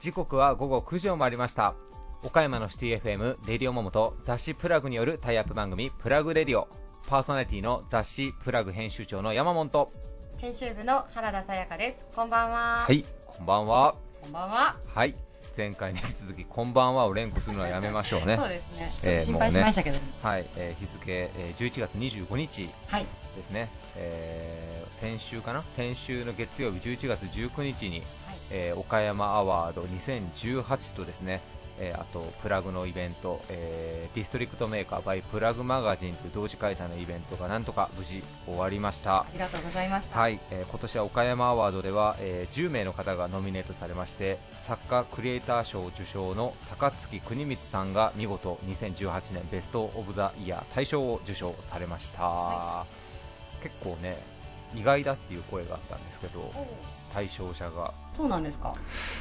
時刻は午後9時を回りました。岡山のシティ FM レディオモモと雑誌プラグによるタイアップ番組プラグレディオ。パーソナリティの雑誌プラグ編集長の山本。と編集部の原田さやかです。こんばんは。はいこんばんは。こんばんは。はい前回に引き続きこんばんはを連呼するのはやめましょうね。そうですね。ちょっと心配しましたけど、ね、はい、えー、日付、えー、11月25日はい。ですね、えー、先週かな？先週の月曜日11月19日に、はい、えー、岡山アワード2018とですねえー、あとプラグのイベント、えー、ディストリクトメーカー by プラグマガジンという同時開催のイベントがなんとか無事終わりました。ありがとうございました、はいえー、今年は岡山アワードでは、えー、10名の方がノミネートされまして作家クリエイター賞受賞の高月国光さんが見事2018年ベスト・オブ・ザ・イヤー大賞を受賞されました、はい、結構ね意外だっていう声があったんですけど対象者が。そうなんですか。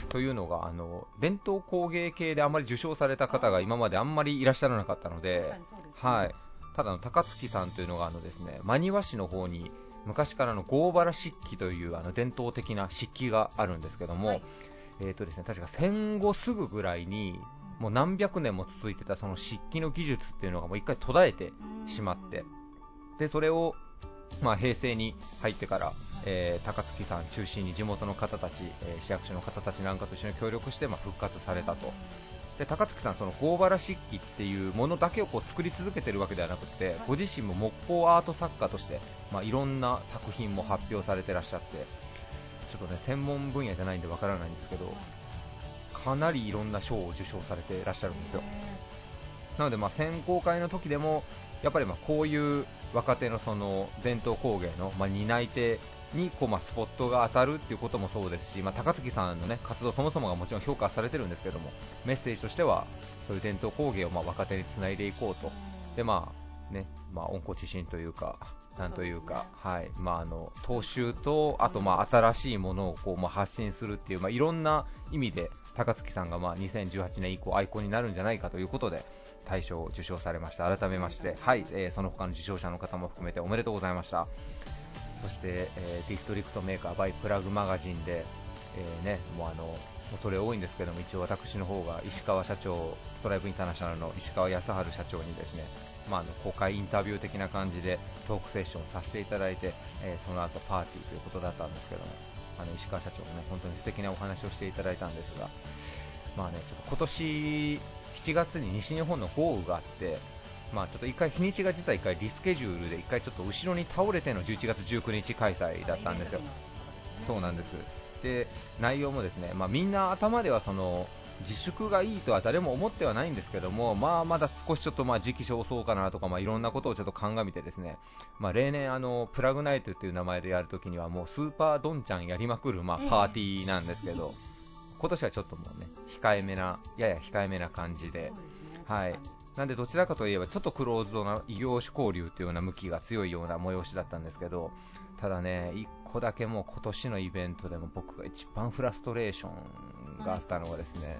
というのがあの伝統工芸系であまり受賞された方が今まであんまりいらっしゃらなかったので、ね、はい、ただの高槻さんというのがあのですね真庭市の方に昔からの合原漆器というあの伝統的な漆器があるんですけども、はい、えーとですね、確か戦後すぐぐらいにもう何百年も続いてたその漆器の技術っていうのがもう一回途絶えてしまってでそれをまあ、平成に入ってから、えー、高槻さん中心に地元の方たち、えー、市役所の方たちなんかと一緒に協力して、まあ、復活されたと。で高槻さん、その合原漆器っていうものだけをこう作り続けてるわけではなくて、ご自身も木工アート作家として、まあ、いろんな作品も発表されてらっしゃって、ちょっとね専門分野じゃないんでわからないんですけど、かなりいろんな賞を受賞されてらっしゃるんですよ。なので、まあ、選考会の時でもやっぱりまあこういう若手のその伝統工芸のま担い手にこうまスポットが当たるっていうこともそうですし、まあ、高槻さんの、ね、活動そもそもがもちろん評価されてるんですけどもメッセージとしてはそういう伝統工芸をま若手につないでいこうと。で、まあねまあ、温故知新というかなんというか、はい。まあ、あの踏襲とあとまあ新しいものをこうまあ発信するっていう、まあ、いろんな意味で高月さんがまあ2018年以降アイコンになるんじゃないかということで大賞を受賞されました。改めまして、はいえー、その他の受賞者の方も含めておめでとうございました。そして、えー、ディストリクトメーカーバイプラグマガジンで、えー、ね、もうあの恐れ多いんですけども一応私の方が石川社長ストライブインターナショナルの石川康治社長にですねまあ、あの公開インタビュー的な感じでトークセッションさせていただいて、えー、その後パーティーということだったんですけどもあの石川社長もね本当に素敵なお話をしていただいたんですが、まあね、ちょっと今年7月に西日本の豪雨があって、まあ、ちょっと一回日にちが実は1回リスケジュールで1回ちょっと後ろに倒れての11月19日開催だったんですよ。そうなんです。で内容もですね、まあ、みんな頭ではその自粛がいいとは誰も思ってはないんですけども、まあ、まだ少しちょっとまあ時期尚早かなとか、まあ、いろんなことをちょっと鑑みてですね、まあ、例年あの、プラグナイトという名前でやるときにはもうスーパードンちゃんやりまくるまあパーティーなんですけど、今年はちょっともうね控えめなやや控えめな感じで、はい。なんでどちらかといえばちょっとクローズドな異業種交流というような向きが強いような催しだったんですけど、ただね、1個だけもう今年のイベントでも僕が一番フラストレーションがあったのがですね、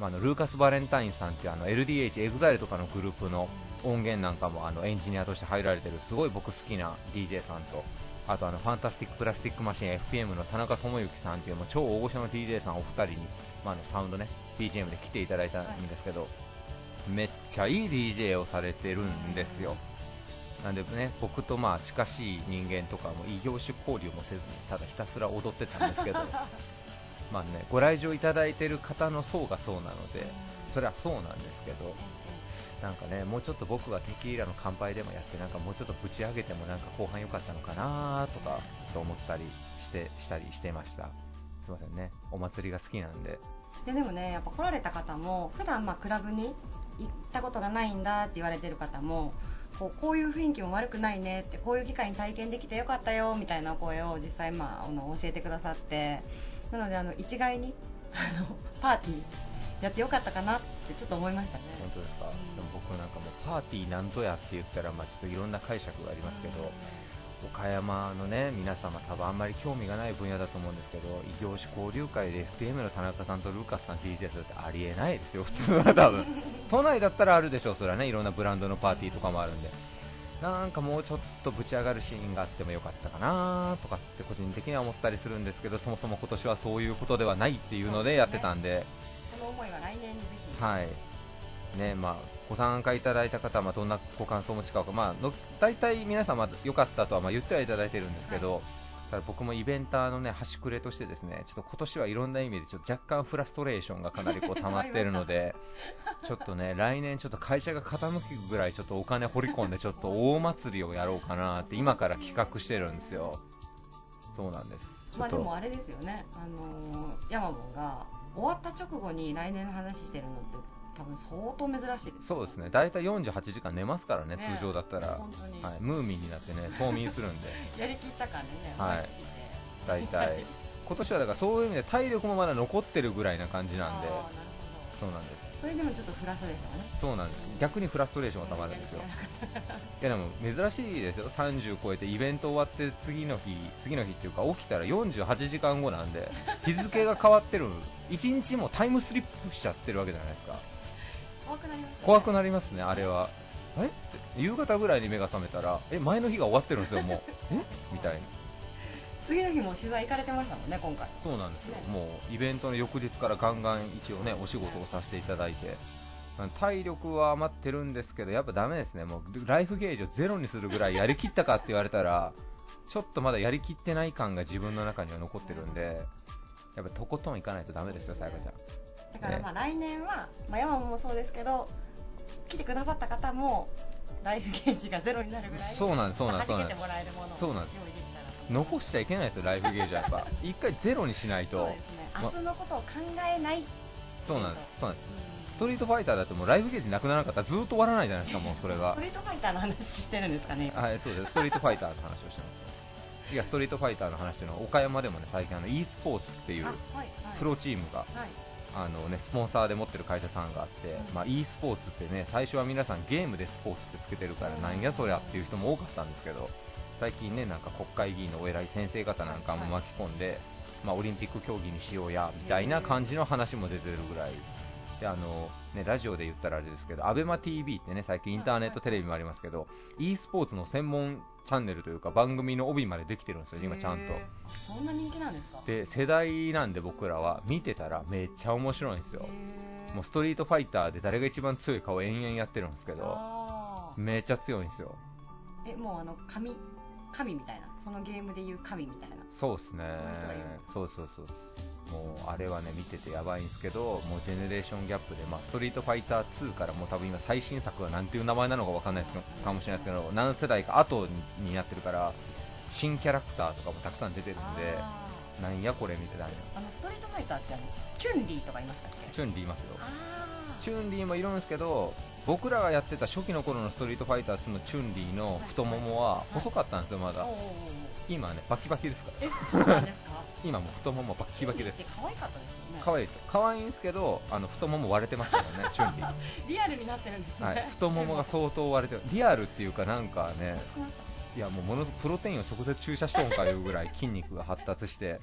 まあ、あのルーカス・バレンタインさんっていうあの LDH、EXILE とかのグループの音源なんかもあのエンジニアとして入られてるすごい僕好きな DJ さんとあとあのファンタスティック・プラスティック・マシン FPM の田中智之さんっていうもう超大御所の DJ さんお二人に、まあ、あのサウンドね BGM で来ていただいたんですけど、はい、めっちゃいい DJ をされてるんですよ。なんでね、僕とまあ近しい人間とかも異業種交流もせずにただひたすら踊ってたんですけど まあねご来場いただいている方の層がそうなのでそれはそうなんですけどなんかねもうちょっと僕がテキーラの乾杯でもやってなんかもうちょっとぶち上げてもなんか後半良かったのかなとかちょっと思ったりしてしたりしてました。すいませんね。お祭りが好きなんで。ででもねやっぱ来られた方も普段まあクラブに行ったことがないんだって言われてる方もこうこういう雰囲気も悪くないねってこういう機会に体験できてよかったよみたいな声を実際、まあ、あの教えてくださって。なのであの一概にあのパーティーやってよかったかなってちょっと思いましたね。本当ですか、うん、でも僕なんかもパーティーなんぞやって言ったら、まあ、ちょっといろんな解釈がありますけど、うん、岡山のね皆様多分あんまり興味がない分野だと思うんですけど異業種交流会で FPM の田中さんとルーカスさん DJ するってありえないですよ普通は多分。都内だったらあるでしょうそれはね。いろんなブランドのパーティーとかもあるんで。なんかもうちょっとぶち上がるシーンがあってもよかったかなとかって個人的には思ったりするんですけどそもそも今年はそういうことではないっていうのでやってたんで、その思いは来年にぜひ。はい。ねまあ、ご参加いただいた方はまあどんなご感想をお持ちか、まあ、の大体皆さん、良かったとはまあ言ってはいただいてるんですけど、ただ僕もイベンターのね端くれとしてですねちょっと今年はいろんな意味でちょっと若干フラストレーションがかなりこう溜まっているのでちょっとね来年ちょっと会社が傾くぐらいちょっとお金掘り込んでちょっと大祭りをやろうかなって今から企画してるんですよ。そうなんです。まあでもあれですよね。あのー、ヤマボンが終わった直後に来年の話してるのって多分相当珍しい。ですそうですね。大体48時間寝ますからね、ね通常だったら、はい、ムーミンになってね冬眠するんで。やりきった感でねはい。大体。今年はだからそういう意味で体力もまだ残ってるぐらいな感じなんで。そうなんですそれでもちょっとフラストレーションね。そうなんです。逆にフラストレーションがたまるんですよ。いやでも珍しいですよ。30超えてイベント終わって次の日次の日っていうか起きたら48時間後なんで 日付が変わってる。1日もタイムスリップしちゃってるわけじゃないですか。怖くなります、ね、怖くなりますね、あれは。え？夕方ぐらいに目が覚めたら、え、前の日が終わってるんですよ、もう。え？みたいに。次の日も取材行かれてましたもんね、今回。そうなんですよ、ね、もうイベントの翌日からガンガン一応ね、お仕事をさせていただいて。体力は余ってるんですけど、やっぱダメですね、もうライフゲージをゼロにするぐらいやりきったかって言われたら、ちょっとまだやりきってない感が自分の中には残ってるんで、やっぱとことんいかないとダメですよ、さやかちゃん。だからまあ来年は、まあ、山もそうですけど来てくださった方もライフゲージがゼロになるぐらいそうなんですそうなんですそうなんです残しちゃいけないですよライフゲージはやっぱ。一回ゼロにしないと。明日のことを考えないそうなんです。そうなんです。ストリートファイターだってもうライフゲージなくならなかった。らずっと終わらないじゃないですかもうそれが。ストリートファイターの話してるんですかね。はいそうです。ストリートファイターの話をしてます。よいやストリートファイターの話というのは岡山でもね最近あの e スポーツっていうプロチームがあのね、スポンサーで持ってる会社さんがあって、まあ、e スポーツってね最初は皆さんゲームでスポーツってつけてるからなんやそりゃっていう人も多かったんですけど最近ねなんか国会議員のお偉い先生方なんかも巻き込んで、まあ、オリンピック競技にしようやみたいな感じの話も出てるぐらいであのね、ラジオで言ったらあれですけど、アベマ t v ってね、最近インターネットテレビもありますけど、e スポーツの専門チャンネルというか番組の帯までできてるんですよ、今ちゃんと。そんな人気なんですか？で、世代なんで僕らは見てたらめっちゃ面白いんですよ。もうストリートファイターで誰が一番強いかを延々やってるんですけど、めっちゃ強いんですよ。え、もうあの、神、神みたいな、そのゲームでいう神みたいな。そうですね。そうそうそうそう。もうあれはね見ててやばいんですけど、もうジェネレーションギャップで、まあ、ストリートファイター2からもう多分今最新作が何ていう名前なのか分かんないですかもしれないですけど、何世代か後になってるから、新キャラクターとかもたくさん出てるんで、なんやこれみたいな。あのストリートファイターってあのチュンリーとかいましたっけ？チュンリーいますよ。チュンリーもいるんですけど、僕らがやってた初期の頃のストリートファイター2のチュンリーの太ももは細かったんですよ、まだ。今ね、バキバキですから。え、そうなんですか？今も太ももバキバキです。可愛かったですよね。可愛いですよ。可愛いんですけど、あの太もも割れてますからね、チュンリー。リアルになってるんですね。はい、太ももが相当割れてる。リアルっていうかなんかね、いやもうものプロテインを直接注射しとんかいうぐらい 筋肉が発達して、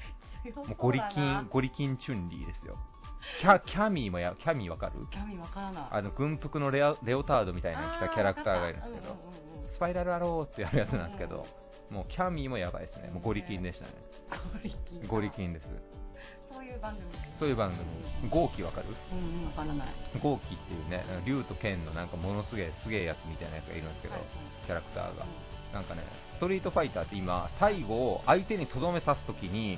もうゴリキンゴリキンチュンリーですよ。キャ キャミーもやキャミーわかる？キャミーわからない。あの軍服のレアレオタードみたいな着たキャラクターがいるんですけど、スパイラルアローってやるやつなんですけど。もうキャミーもやばいですね。もうゴリキンでしたね。ゴリキン。ゴリキンです。そういう番組そういう番組。豪気わかる？うん、わからない。豪気っていうね、竜と剣のなんかものすげえすげえやつみたいなやつがいるんですけど、キャラクターが。なんかね、ストリートファイターって今、最後を相手にとどめ刺すときに、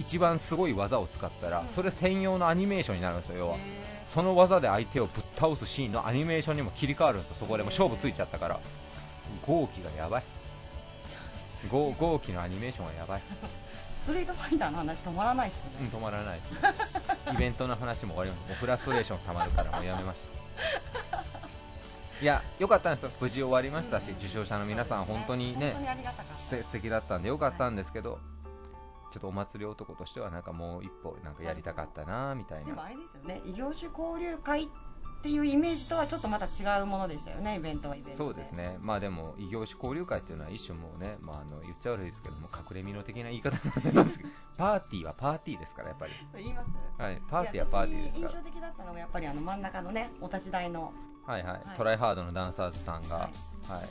一番すごい技を使ったら、それ専用のアニメーションになるんですよ、要は。その技で相手をぶっ倒すシーンのアニメーションにも切り替わるんですよ、そこでも勝負ついちゃったから。豪気がやばい。号号機のアニメーションはやばい。ストリートファイターの話止まらないっすね、うん、止まらないっすね。イベントの話も終わりましたもうフラストレーションたまるからもうやめましたいや良かったんですよ無事終わりましたし、うん、受賞者の皆さん、本当にね素敵だったんで良かったんですけど、はいちょっとお祭り男としてはなんかもう一歩なんかやりたかったなみたいな。でもあれですよね、異業種交流会っていうイメージとはちょっとまた違うものでしたよね、イベントはイベントそうですね、まあでも、異業種交流会っていうのは一種もうね、まあ、あの言っちゃ悪いですけども、隠れ身の的な言い方なんですけど、パーティーはパーティーですから、やっぱり。言いますはい、パーティーはパーティーですから。印象的だったのが、やっぱりあの真ん中のね、お立ち台の。はいはい、はい、トライハードのダンサーズさんが、はい、はい。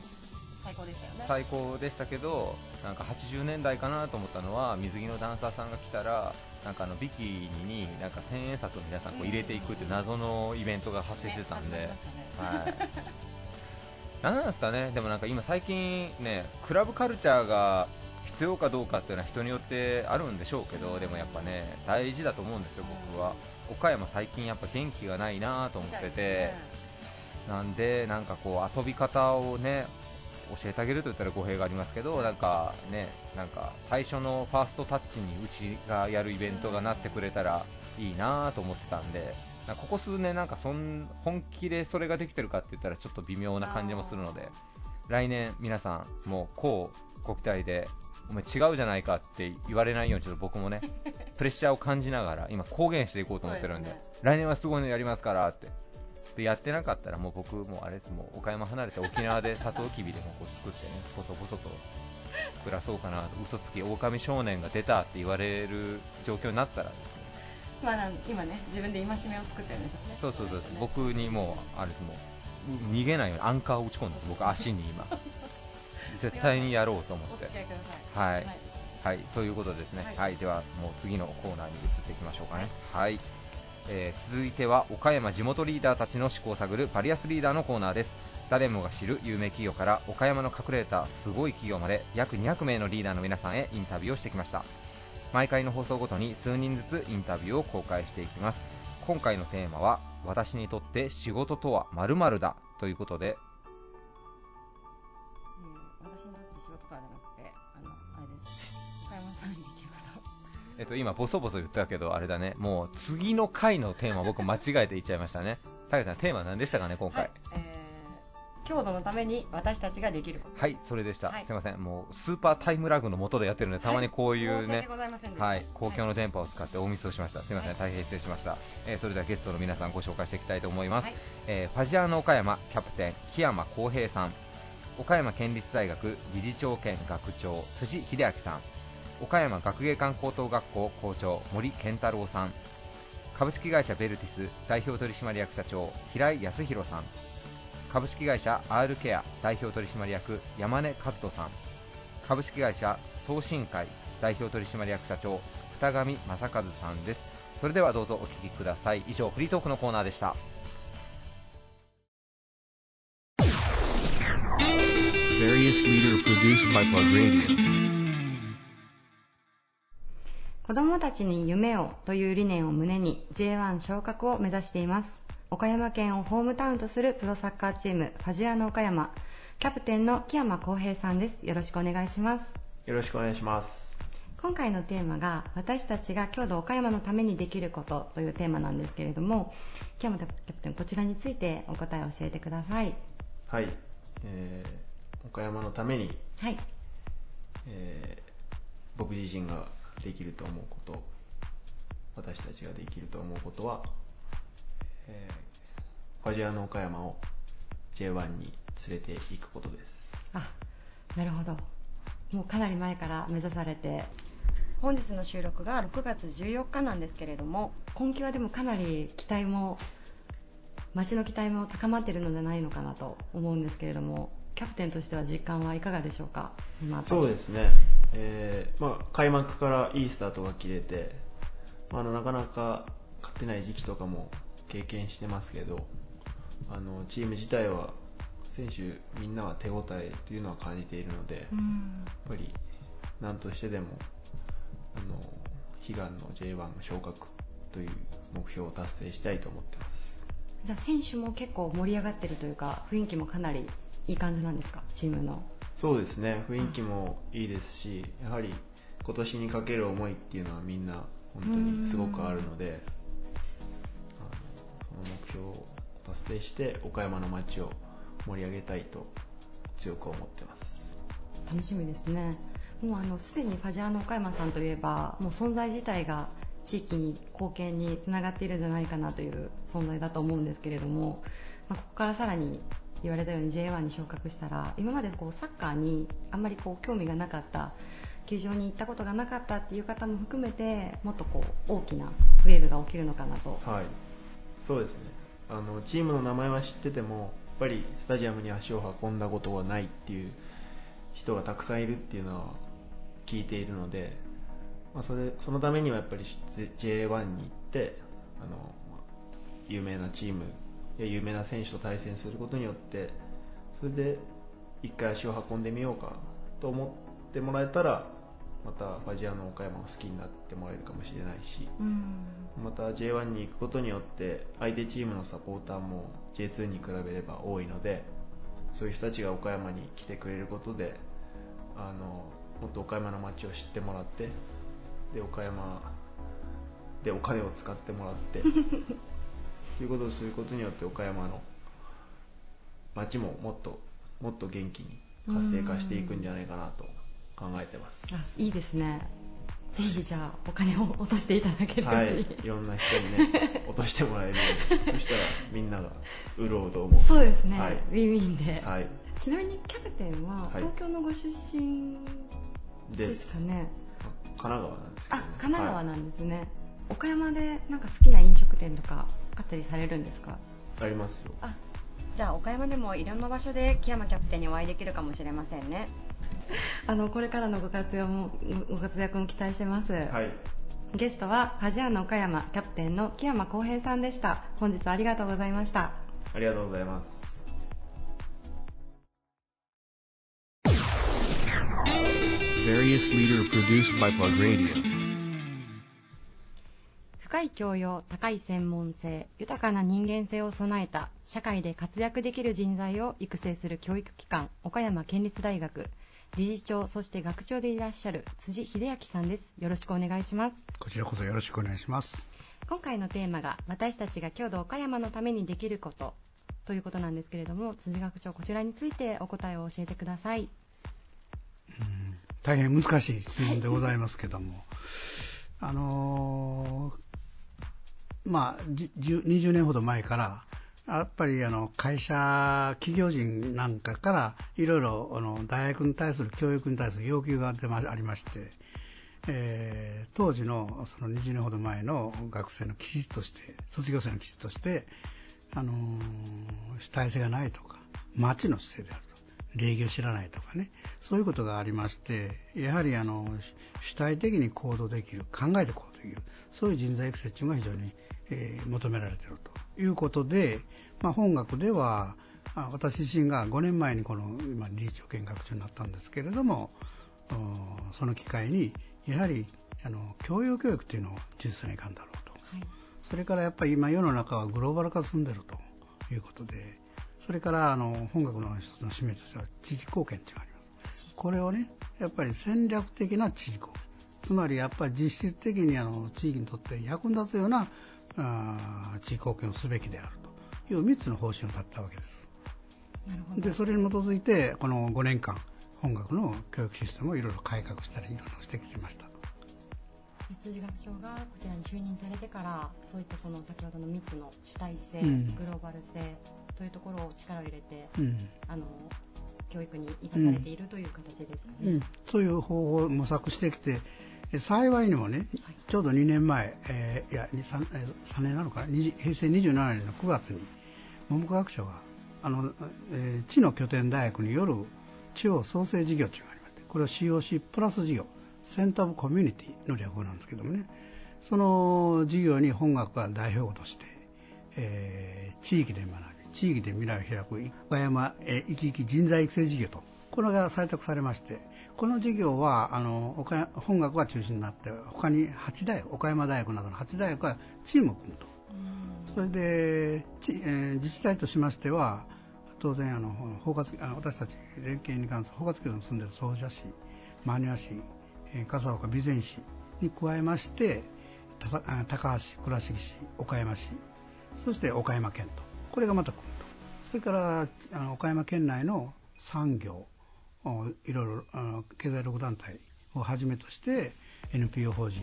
最高でしたよね。最高でしたけどなんか80年代かなと思ったのは水着のダンサーさんが来たらなんかあのビキニになんか千円札を皆さんこう入れていくっていう謎のイベントが発生してたんで、はい、なんなんですかね、でもなんか今最近ねクラブカルチャーが必要かどうかっていうのは人によってあるんでしょうけどでもやっぱね大事だと思うんですよ、僕は。岡山最近やっぱ元気がないなと思ってて、なんでなんかこう遊び方をね教えてあげると言ったら語弊がありますけどなんかねなんか最初のファーストタッチにうちがやるイベントがなってくれたらいいなと思ってたんでここ数年なんかそん本気でそれができてるかって言ったらちょっと微妙な感じもするので来年皆さんもうこうご期待でお前違うじゃないかって言われないようにちょっと僕もねプレッシャーを感じながら今公言していこうと思ってるんで来年はすごいのやりますからってでやってなかったらもう僕もうあれです。もう岡山離れて沖縄でサトウキビでもこう作ってね細々と暮らそうかなと嘘つき狼少年が出たって言われる状況になったらですね。まあ今ね自分で戒めを作ってるんですよね。そうそうそう僕にもうあれです。もう逃げないようにアンカーを打ち込んだんです。僕足に今。絶対にやろうと思って。お付き合いください。はい。はい、ということでですね、は、はいい。ではもう次のコーナーに移っていきましょうかね。はい、えー続いては岡山地元リーダーたちの思考を探るバリアスリーダーのコーナーです。誰もが知る有名企業から岡山の隠れたすごい企業まで約200名のリーダーの皆さんへインタビューをしてきました。毎回の放送ごとに数人ずつインタビューを公開していきます。今回のテーマは私にとって仕事とは〇〇だということで、えっと、今、ボソボソ言ったけど、あれだね、もう次の回のテーマ、僕、間違えて言っちゃいましたね。さやさん、テーマ何でしたかね、今回。はい、えー強度のために私たちができること。はい、それでした、はい。すいません、もうスーパータイムラグの下でやってるので、たまにこういうねはい、公共の電波を使って大ミスをしました、すいません、大変失礼しました、えーそれではゲストの皆さん、ご紹介していきたいと思います、はい。えーファジアーノ岡山キャプテン、木山康平さん、岡山県立大学理事長兼学長、辻秀明さん、岡山学芸館高等学校校長、森健太郎さん、株式会社ベルティス代表取締役社長、平井康弘さん、株式会社 R ケア代表取締役山根和人さん。株式会社送信会代表取締役社長二上正和さんです。それではどうぞお聞きください。以上フリートークのコーナーでした。子どもたちに夢をという理念を胸に J1 昇格を目指しています。岡山県をホームタウンとするプロサッカーチームファジアーノ岡山。キャプテンの木山康平さんです。よろしくお願いします。よろしくお願いします。今回のテーマが私たちが郷土岡山のためにできることというテーマなんですけれども木山キャプテンこちらについてお答えを教えてください。はい、えー岡山のために、はい。えー僕自身ができると思うこと、私たちができると思うことは、えーファジアの岡山を J1 に連れて行くことです。あなるほど。もうかなり前から目指されて本日の収録が6月14日なんですけれども今季はでもかなり期待も街の期待も高まっているのではないのかなと思うんですけれどもキャプテンとしては実感はいかがでしょうかそのあたりそうですね、えーまあ、開幕からいいスタートが切れて、まあ、あのなかなか勝てない時期とかも経験してますけどあのチーム自体は選手みんなは手応えというのは感じているので、やっうんぱり何としてでもあの悲願の J1 昇格という目標を達成したいと思ってます。じゃあ選手も結構盛り上がってるというか雰囲気もかなりいい感じなんですか？チームのそうですね。雰囲気もいいですしやはり今年にかける思いっていうのはみんな本当にすごくあるのであのその目標を達成して岡山の街を盛り上げたいと強く思ってます。楽しみですね。もうあのすでにファジアーノ岡山さんといえばもう存在自体が地域に貢献につながっているんじゃないかなという存在だと思うんですけれども、まあ、ここからさらに言われたように J1 に昇格したら今までこうサッカーにあんまりこう興味がなかった球場に行ったことがなかったっていう方も含めてもっとこう大きなウェーブが起きるのかなと。はい。そうですね。あのチームの名前は知っててもやっぱりスタジアムに足を運んだことがないっていう人がたくさんいるっていうのは聞いているので、まあ、それそのためにはやっぱり J1 に行ってあの有名なチーム有名な選手と対戦することによってそれで一回足を運んでみようかと思ってもらえたらまたファジアの岡山を好きになってもらえるかもしれないし、また J1 に行くことによって相手チームのサポーターも J2 に比べれば多いのでそういう人たちが岡山に来てくれることであのもっと岡山の街を知ってもらってで岡山でお金を使ってもらって ということをすることによって岡山の街ももっともっと元気に活性化していくんじゃないかなと考えてます。あいいですね。ぜひじゃあお金を落としていただけるように、はい、いろんな人にね 落としてもらえるように。そしたらみんなが潤うと思う。そうですね、はい、ウィンウィンで、はい、ちなみにキャプテンは東京のご出身ですかね、神奈川なんですけど、ね、あ神奈川なんですね、はい、岡山でなんか好きな飲食店とかあったりされるんですか？ありますよ。あじゃあ岡山でもいろんな場所で木山キャプテンにお会いできるかもしれませんね。あのこれからのご活躍もご活躍も期待してます、はい、ゲストはファジアーノ岡山キャプテンの木山浩平さんでした。本日はありがとうございました。ありがとうございます。Various leader produced by Plug Radio 深い教養、高い専門性、豊かな人間性を備えた社会で活躍できる人材を育成する教育機関、岡山県立大学理事長、そして学長でいらっしゃる辻秀明さんです。よろしくお願いします。こちらこそよろしくお願いします。今回のテーマが私たちが郷土岡山のためにできることということなんですけれども、辻学長、こちらについてお答えを教えてください。うん大変難しい質問でございますけども、あのー、まあ、20年ほど前から、やっぱりあの会社、企業人なんかからいろいろあの大学に対する教育に対する要求が出まありまして、えー、当時のその20年ほど前の学生の気質として、卒業生の気質として、あのー、主体性がないとか、町の姿勢であると。礼儀を知らないとかね、そういうことがありまして、やはりあの主体的に行動できる、考えて行動できる、そういう人材育成というのが非常に、えー、求められているということで、まあ、本学では、私自身が5年前にこの今理事長兼学長になったんですけれども、その機会に、やはりあの教養教育というのを重視せないかんだろうと、はい、それからやっぱり今世の中はグローバル化進んでいるということで、それからあの本学の一つの使命としては地域貢献というのがあります。これをね、やっぱり戦略的な地域貢献。つまりやっぱり実質的にあの地域にとって役に立つようなあ地域貢献をすべきであるという3つの方針を立ったわけです。なるほど。で、それに基づいてこの5年間、本学の教育システムをいろいろ改革したり、いろいろしてきてました。辻学長がこちらに就任されてからそういったその先ほどの3つの主体性、うん、グローバル性というところを力を入れて、うん、あの教育に生かされているという形ですかね、うん、そういう方法を模索してきて幸いにもね、ちょうど2年前、えー、いや 3, 3年なのかな？平成27年の9月に文部科学省があの、えー、地の拠点大学による地方創生事業というのがありましてこれを COC プラス事業センターオブコミュニティの略語なんですけどもね、その事業に本学が代表として、えー、地域で学び、地域で未来を開く岡山え生き生き人材育成事業と、これが採択されまして、この事業はあの岡本学が中心になって、他に8大学、岡山大学などの8大学がチームを組むと。それで、ちえー、自治体としましては、当然あの包括あの私たち連携に関する包括区に住んでいる総社市、真庭市、笠岡備前市に加えまして高橋倉敷市岡山市そして岡山県と。これがまた来ると。それからあの岡山県内の産業いろいろ経済力団体をはじめとして NPO 法人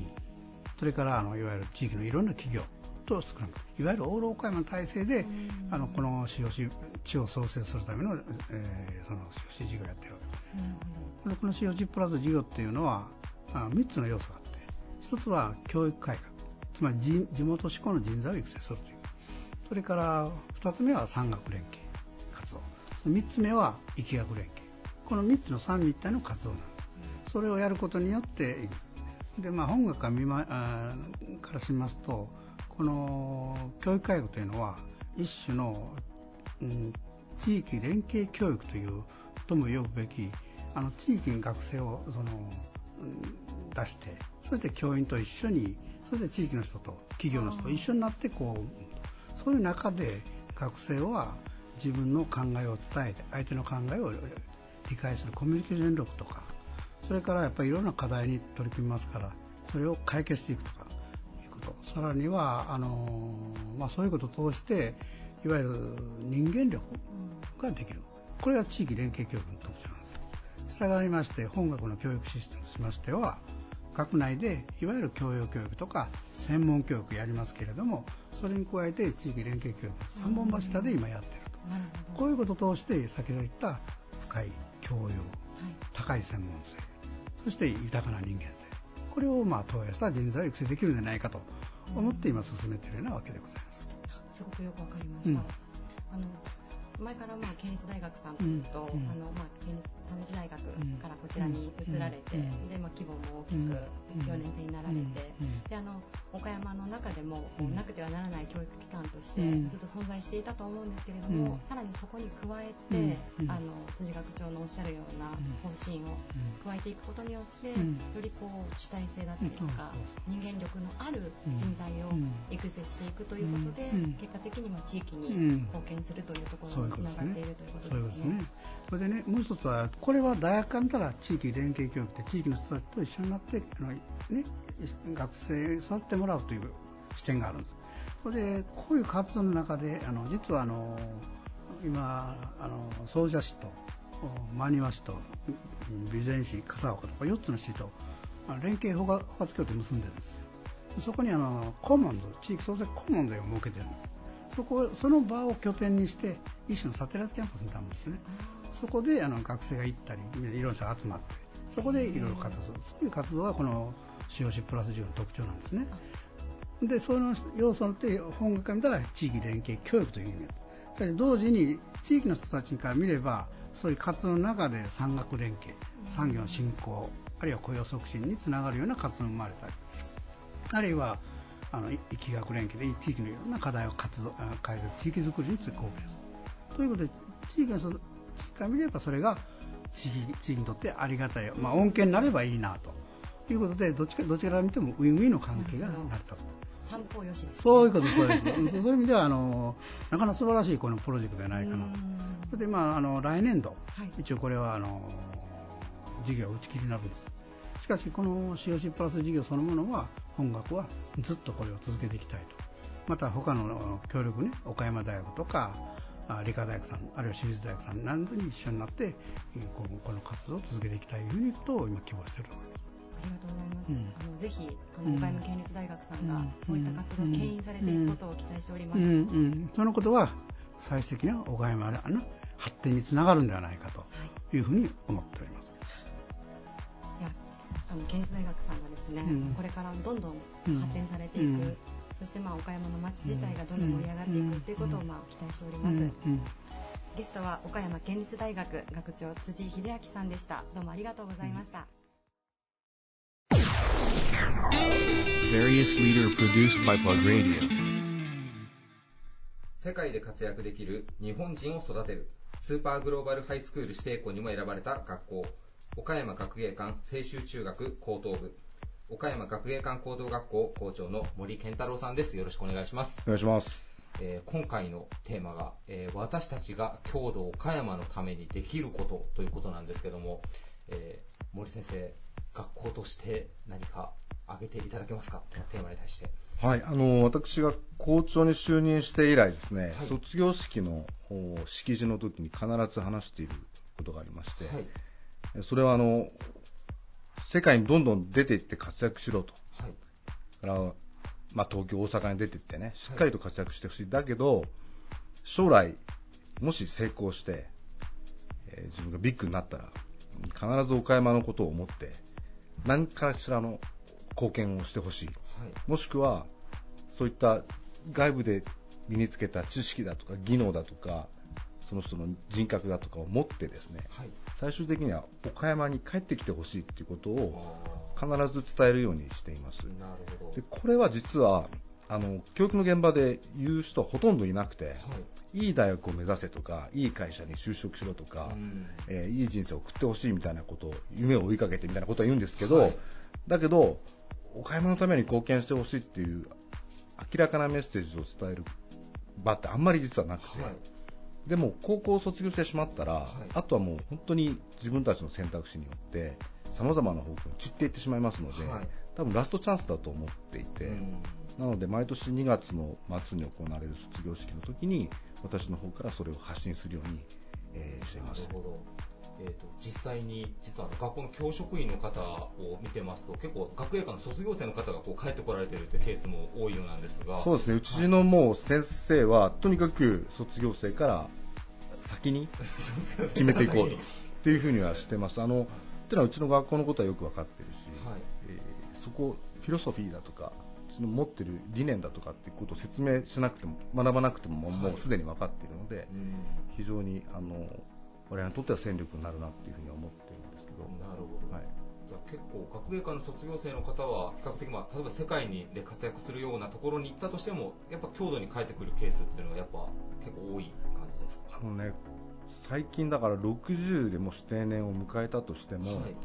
それからあのいわゆる地域のいろんな企業と作るいわゆるオール岡山の体制であのこの COC 地を創生するための、えー、その COC 事業をやっているわけです、うん、この COC プラス事業っていうのはあ3つの要素があって1つは教育改革つまり地元志向の人材を育成するという。それから2つ目は産学連携活動。3つ目は疫学連携この3つの三位一体の活動なんです。それをやることによってで、まあ、本学から見、ま、あからしますとこの教育改革というのは一種の、うん、地域連携教育というとも呼ぶべきあの地域に学生をその、うん、出してそして教員と一緒にそして地域の人と企業の人と一緒になってこうそういう中で学生は自分の考えを伝えて相手の考えを理解するコミュニケーション力とかそれからやっぱりいろんな課題に取り組みますからそれを解決していくとかいうこと。さらにはあの、まあ、そういうことを通していわゆる人間力ができる。これが地域連携教育の特徴なんです。従いまして本学の教育システムとしましては学内でいわゆる教養教育とか専門教育やりますけれどもそれに加えて地域連携教育3本柱で今やっているとこういうことを通して先ほど言った深い教養、高い専門性そして豊かな人間性。これをまあ投影した人材を育成できるんじゃないかと思って今進めているようなわけでございます。すごくよくわかりました、うん、あの前からまあ県立大学さんと、うん、あのまあ県立短期大学からこちらに移られて、でまあ、規模も大きく4年生になられて、であの岡山の中でもなくてはならない教育機関としてずっと存在していたと思うんですけれども、さらにそこに加えて、あの辻学長のおっしゃるような方針を加えていくことによって、よりこう主体性だったりとか、人間力のある人材を育成していくということで、結果的にも地域に貢献するというところにつながっているということですね。それでね、もう一つはこれは大学から見たら地域連携教育って地域の人たちと一緒になってあの、ね、学生に育ててもらうという視点があるんです。それでこういう活動の中であの実はあの今あの総社市と真庭市と備前市、笠岡とか4つの市と連携包括協定を結んでるんですよ。そこにあのコモンズ、地域創生コモンズを設けてるんです。そこその場を拠点にして一種のサテライトキャンパスになるんですね。そこであの学生が行ったりいろんな人が集まってそこでいろいろ活動するそういう活動はこの COC プラス10の特徴なんですね。でその要素って本学から見たら地域連携教育という意味です。それで同時に地域の人たちから見ればそういう活動の中で産学連携産業の振興あるいは雇用促進につながるような活動が生まれたりあるいはあの疫学連携で地域のいろんな課題を活動変える地域づくりに貢献する。ということで地域の人から見ればそれが地域地域にとってありがたい、まあ、恩恵になればいいなと。いうことでどっちかどちらから見てもウィンウィンの関係が成り立つ三方よし、ね、そういうことそうです。そういう意味ではあのなかなか素晴らしいこのプロジェクトじゃないかなと。で、まあ、あの来年度、はい、一応これはあの事業打ち切りになるんです。しかしこの COC プラス事業そのものは本学はずっとこれを続けていきたいと。また他の協力ね岡山大学とか理科大学さんあるいは私立大学さんなどに一緒になってこの活動を続けていきたいということを今希望している。ありがとうございます。うん、あのぜひあの岡山県立大学さんがそういった活動を牽引されていくことを期待しております。うんうん、そのことは最終的な岡山の発展につながるんではないかというふうに思っております。はい、いやあの県立大学さんがですね、これからどんどん発展されていく。そしてまあ岡山の街自体がどんどん盛り上がっていくということをまあ期待しております。ゲストは岡山県立大学学長辻秀明さんでした。どうもありがとうございました。世界で活躍できる日本人を育てるスーパーグローバルハイスクール指定校にも選ばれた学校岡山学芸館青州中学高等部岡山学芸館高等学校校長の森健太郎さんです。よろしくお願いします。お願いします。えー、今回のテーマが、えー、私たちが郷土岡山のためにできることということなんですけども、えー、森先生、学校として何か挙げていただけますか、テーマに対して。はい、あの私が校長に就任して以来ですね、はい、卒業式の式辞の時に必ず話していることがありまして、はい、それはあの世界にどんどん出ていって活躍しろと。はい、からまあ、東京、大阪に出ていってね、しっかりと活躍してほしい、だけど、将来、もし成功して、えー、自分がビッグになったら、必ず岡山のことを思って、何かしらの貢献をしてほしい。はい、もしくは、そういった外部で身につけた知識だとか技能だとか、その人の人格だとかを持ってですね、はい、最終的には岡山に帰ってきてほしいっていうことを必ず伝えるようにしています。なるほど。でこれは実はあの教育の現場で言う人はほとんどいなくて、はい、いい大学を目指せとかいい会社に就職しろとか、うん、えー、いい人生を送ってほしいみたいなことを夢を追いかけてみたいなことは言うんですけど、はい、だけど岡山のために貢献してほしいっていう明らかなメッセージを伝える場ってあんまり実はなくて、はい、でも高校を卒業してしまったら、はい、あとはもう本当に自分たちの選択肢によって様々な方向に散っていってしまいますので、はい、多分ラストチャンスだと思っていて、なので毎年2月の末に行われる卒業式の時に私の方からそれを発信するように、えー、しています。なるほど。えーと、実際に実は学校の教職員の方を見てますと結構学芸館の卒業生の方がこう帰ってこられているというケースも多いようなんですが。そうですね。うちのもう先生は、とにかく卒業生から先に 決めていこうとっていうふうにはしてます。あのっていうのはうちの学校のことはよく分かってるし、はい。えー、そこフィロソフィーだとかうちの持ってる理念だとかっていうことを説明しなくても学ばなくてももうすでに分かっているので、非常にあの我々にとっては戦力になるなっていうふうに思ってるんですけど。なるほど。はい。じゃ結構学芸館の卒業生の方は比較的、まあ、例えば世界にで活躍するようなところに行ったとしてもやっぱ郷土に帰ってくるケースっていうのはやっぱ結構多い感じですか？あのね最近だから60でもし定年を迎えたとしても、はい、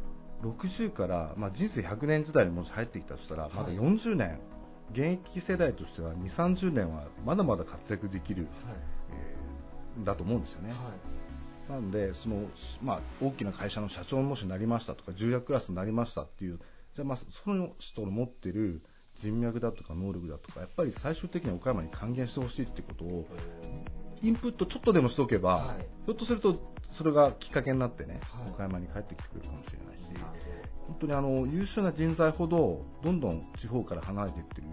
60から、まあ、人生100年時代にもし入ってきたとしたらまだ40年、はい、現役世代としては2 3 0年はまだまだ活躍できる、はい。えー、だと思うんですよね。なのでその、まあ、大きな会社の社長にもしなりましたとか重役クラスになりましたっていうじゃまあ、その人の持ってる人脈だとか能力だとかやっぱり最終的には岡山に還元してほしいってことをインプットちょっとでもしておけば、はい、ひょっとするとそれがきっかけになってね、はい、岡山に帰ってきてくれるかもしれないし本当にあの優秀な人材ほどどんどん地方から離れていってる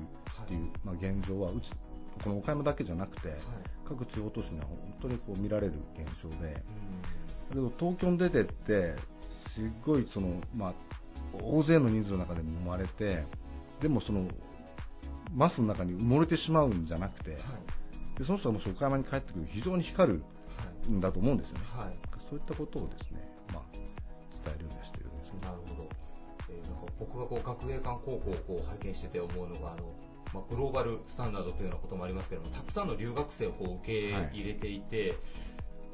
っていう、まあ、現状はうちこの岡山だけじゃなくて、はい、各地方都市には本当にこう見られる現象で、だけど東京に出てってすごいその、まあ、大勢の人数の中でも生まれてでもそのマスの中に埋もれてしまうんじゃなくて、はい、でその人がもし岡山に帰ってくる非常に光るんだと思うんですよね、はい、そういったことをですね、まあ、伝えるようにして僕がこう学芸館高校をこう拝見してて思うのがあのまあ、グローバルスタンダードというようなこともありますけれどもたくさんの留学生をこう受け入れていて、はい、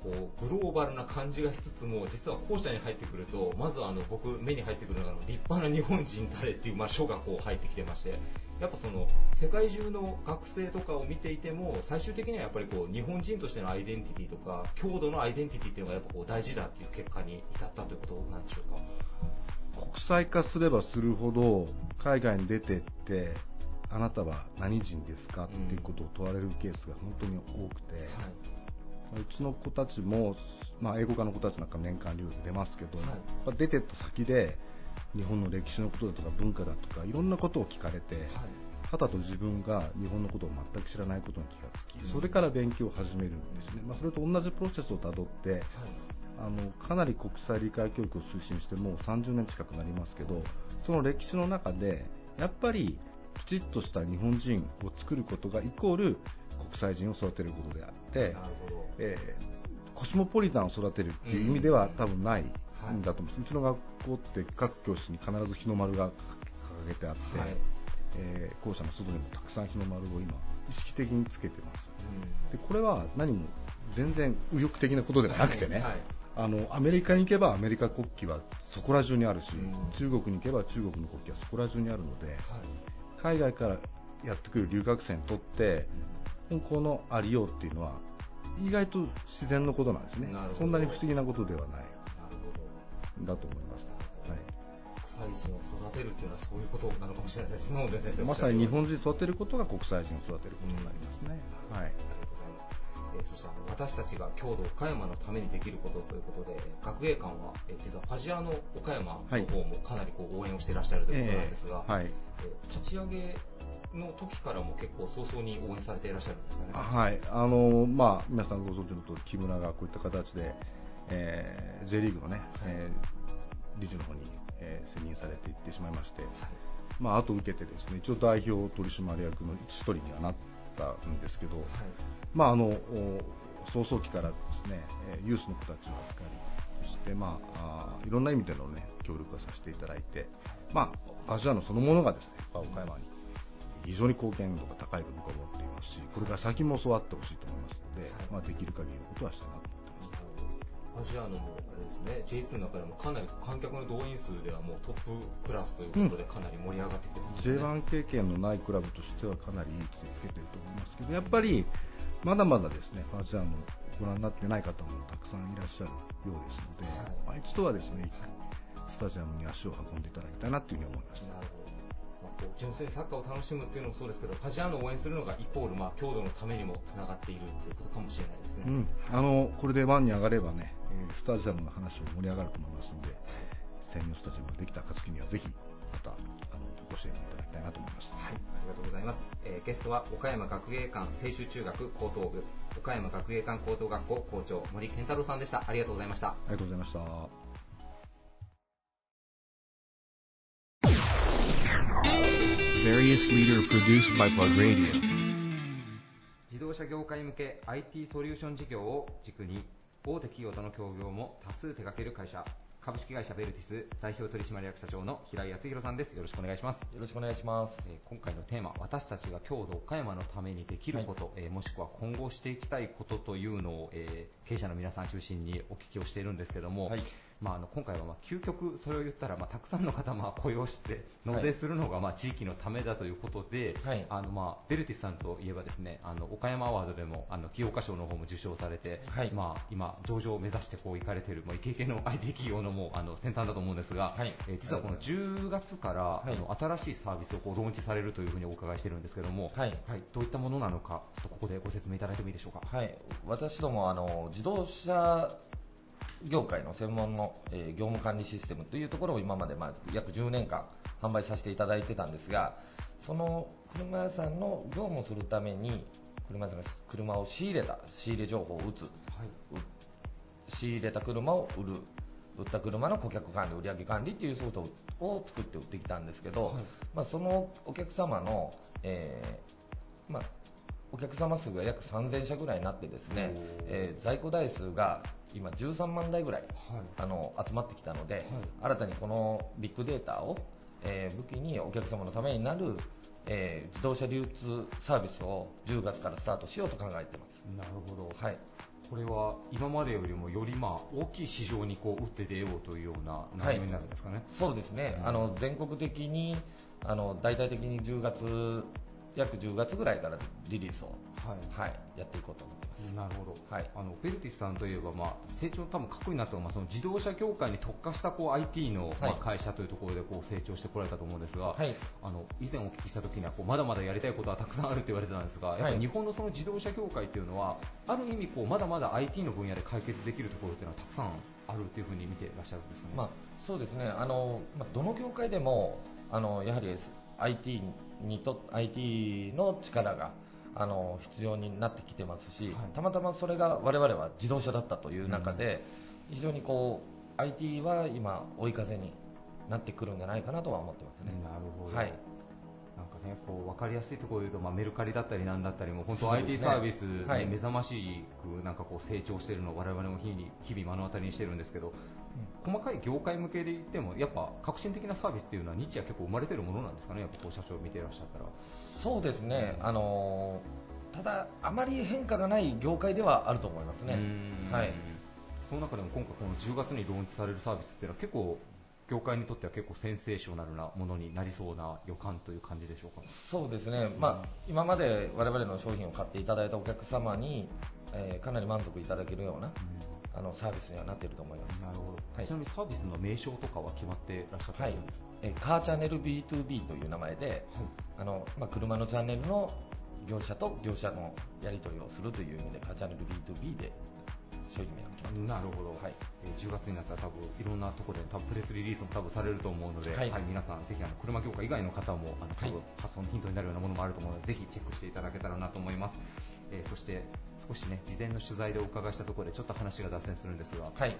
こうグローバルな感じがしつつも実は校舎に入ってくるとまずあの僕目に入ってくるのが立派な日本人誰っていう、まあ、書がこう入ってきてましてやっぱその世界中の学生とかを見ていても最終的にはやっぱりこう日本人としてのアイデンティティとか郷土のアイデンティティっていうのがやっぱこう大事だっていう結果に至ったということなんでしょうか？国際化すればするほど海外に出てってあなたは何人ですか？っていうことを問われるケースが本当に多くて、はい、うちの子たちも、まあ、英語科の子たちなんか年間留学出ますけど、はい、出てった先で日本の歴史のことだとか文化だとかいろんなことを聞かれて、はい、はたと自分が日本のことを全く知らないことに気がつき、それから勉強を始めるんですね、まあ、それと同じプロセスをたどって、あのかなり国際理解教育を推進してもう30年近くなりますけどその歴史の中でやっぱりきちっとした日本人を作ることがイコール国際人を育てることであって、えー、コスモポリタンを育てるっていう意味では多分ないんだと思うんです、うちの学校って各教室に必ず日の丸が掲げてあって、はい、えー、校舎の外にもたくさん日の丸を今意識的につけてます、でこれは何も全然右翼的なことではなくてね、はいはいあのアメリカに行けばアメリカ国旗はそこら中にあるし、中国に行けば中国の国旗はそこら中にあるので、はい、海外からやってくる留学生にとって本校のありようっていうのは意外と自然のことなんですね。そんなに不思議なことではない。だと思います、はい、国際人を育てるっていうのはそういうことなのかもしれないですね。まさに日本人育てることが国際人を育てることになりますね、うん、はいえそしてあの私たちが郷土岡山のためにできることということで学芸館は、え実はファジアの岡山の方もかなりこう応援をしていらっしゃるということなんですが、はい、えー、立ち上げの時からも結構早々に応援されていらっしゃるんですかね？はい、あのまあ皆さんご存知のと木村がこういった形で、えー、J リーグのね、はい、えー、理事の方に、えー、選任されていってしまいまして、はい、まあ後受けてですね一応代表取締役の一人にはなったんですけど、はい、まああの早々期からですね、えーユースの子たちを扱い、そして、まあ、いろんな意味での、ね、協力をさせていただいて、まあ、アジアのそのものがですね、岡山に非常に貢献度が高いと僕は思っていますし、これから先も教わってほしいと思いますので、まあ、できる限りのことはしたいなと。アジアのもあれですね J2 の中でもかなり観客の動員数ではもうトップクラスということでかなり盛り上がってきてますね、J1 経験のないクラブとしてはかなりいい位置につけていると思いますけど、やっぱりまだまだですね、アジアのご覧になってない方もたくさんいらっしゃるようですので、まあ、一度はですね、スタジアムに足を運んでいただきたいなというふうに思います。なるほどまあ、こう純粋にサッカーを楽しむっていうのもそうですけど、カジアーノを応援するのがイコール、まあ、強度のためにもつながっているということかもしれないですね。うん、あのこれでワンに上がればね、えースタジアムの話も盛り上がると思いますので、専用スタジアムができた暁にはぜひまたあのご支援いただきたいなと思います。はい、ありがとうございます。えーゲストは岡山学芸館青春中学高等部岡山学芸館高等学校校長森健太郎さんでした。ありがとうございました。ありがとうございました。Various leader produced by Radio. 自動車業界向け IT ソリューション事業を軸に大手企業との協業も多数手掛ける会社。株式会社ベルティス代表取締役社長の平井康弘さんです。よろしくお願いします。よろしくお願いします。えー今回のテーマ私たちが郷土岡山のためにできること、えーもしくは今後していきたいことというのを、えー経営者の皆さん中心にお聞きをしているんですけども、はいまあ、あの今回はまあ究極それを言ったら、まあ、たくさんの方まあ雇用して納税するのがまあ地域のためだということで、はい。あのまあベルティスさんといえばですねあの岡山アワードでもあの清岡賞の方も受賞されて、はい。まあ、今上場を目指してこう行かれている、まあ、イケイケの IT 企業のもうあの先端だと思うんですが、はい。えー実はこの10月から、い。あの新しいサービスをこうローンチされるというふうにお伺いしてるんですけども、はい。どういったものなのかちょっとここでご説明いただいてもいいでしょうか？はい、私どもあの自動車業界の専門の、えー業務管理システムというところを今まで、まあ、約10年間販売させていただいてたんですがその車屋さんの業務をするために車屋さんが車を仕入れた仕入れ情報を打つ、う仕入れた車を売る売った車の顧客管理、売上管理というソフトを作って売ってきたんですけど、まあ、そのお客様の、えーまあ、お客様数が約3000社ぐらいになってですね、えー在庫台数が今13万台ぐらい、あの集まってきたので、新たにこのビッグデータを、えー武器にお客様のためになる、えー自動車流通サービスを10月からスタートしようと考えてます。なるほど、はい。これは今までよりもよりまあ大きい市場にこう打って出ようというような内容になるんですかね。そうですね、あの全国的にあの大々的に10月約10月ぐらいからリリースを、はい。はい、やっていこうと思ってます。なるほど、はい。あのベルティスさんといえば、まあ、成長、多分かっこいいなと思うのはその自動車業界に特化したこう IT の、まあはい。会社というところでこう成長してこられたと思うんですが、はい。あの以前お聞きしたときにはこうまだまだやりたいことはたくさんあると言われてたんですが、やっぱり日本のその自動車業界というのは、ある意味こうまだまだ IT の分野で解決できるところというのはたくさんあるというふうに見ていらっしゃるんですかね？まあ、そうですね。あの、まあ、どの業界でもあのやはり IT, にと IT の力があの必要になってきてますし、たまたまそれが我々は自動車だったという中で、非常にこう IT は今追い風になってくるんじゃないかなとは思ってますね。なるほど、はいなんかね、こう分かりやすいところで言うと、まあ、メルカリだったりなんだったりも本当 IT サービスにはい。目覚ましくなんかこう成長しているのを我々も日々日々目の当たりにしてるんですけど、細かい業界向けで言ってもやっぱ革新的なサービスっていうのは日夜結構生まれてるものなんですかね、やっぱこう社長を見ていらっしゃったら。そうですね、あのただ、あまり変化がない業界ではあると思いますね。うん。はい。その中でも今回この10月にローンチされるサービスっていうのは結構業界にとっては結構センセーショナルなものになりそうな予感という感じでしょうか？そうですね、まあ、今まで我々の商品を買っていただいたお客様に、えーかなり満足いただけるような、あのサービスにはなっていると思います。なるほど、はいちなみにサービスの名称とかは決まっていらっしゃったんですか、えーカーチャンネル B2B という名前で、あのまあ、車のチャンネルの業者と業者のやり取りをするという意味でカーチャンネル B2B で商品名が決まってます。なるほど、はい。えー10月になったら多分いろんなところで多分プレスリリースも多分されると思うので、ははいい皆さんぜひあの車業界以外の方もあの多分はい発想のヒントになるようなものもあると思うのでぜひチェックしていただけたらなと思います、えーそして少しね事前の取材でお伺いしたところでちょっと話が脱線するんですが、はい。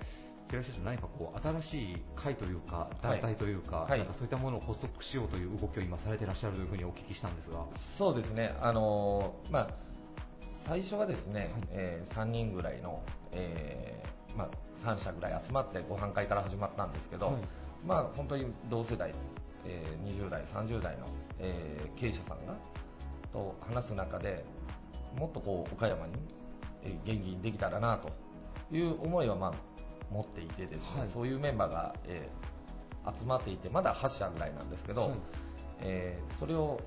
平井社長何かこう新しい会というか団体というか、はい。なんかそういったものを発足しようという動きを今されていらっしゃるというふうにお聞きしたんですが、そうですね、あのまあ、最初はですね、えー3人ぐらいの、えーまあ、3社ぐらい集まってご飯会から始まったんですけど、はい。まあ、本当に同世代、えー20代、30代の、えー経営者さんがと話す中でもっとこう岡山に、えー元気にできたらなという思いは、まあ、持っていてですね、はい。そういうメンバーが、えー集まっていてまだ8社ぐらいなんですけど、はい。えーそれを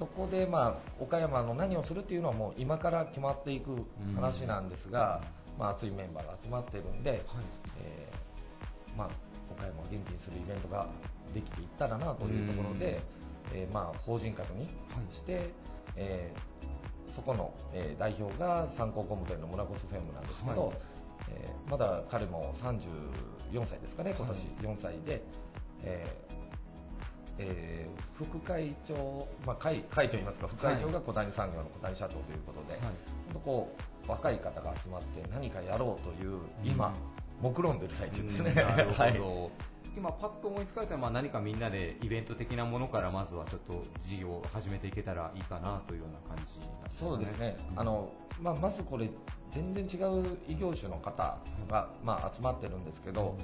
そこで、まあ、岡山の何をするっていうのはもう今から決まっていく話なんですが、まあ、熱いメンバーが集まってるんで、えーまあ、岡山を元気にするイベントができていったらなというところで、えーまあ、法人格にして、えーそこの、えー代表が参考工務店の村越専務なんですけど、はい。えーまだ彼も34歳ですかね、今年4歳で、えーえー副会長、まあ、会会といいますか、副会長が小谷産業の小谷社長ということで、本当こう若い方が集まって何かやろうという、今、目論んでる最中ですね。なるほど、はい。今、パッと思いつかれたのは、まあ、何かみんなでイベント的なものからまずはちょっと事業を始めていけたらいいかなというような感じなんですかね。そうですね、あのまあ、まずこれ、全然違う異業種の方が、まあ、集まってるんですけど、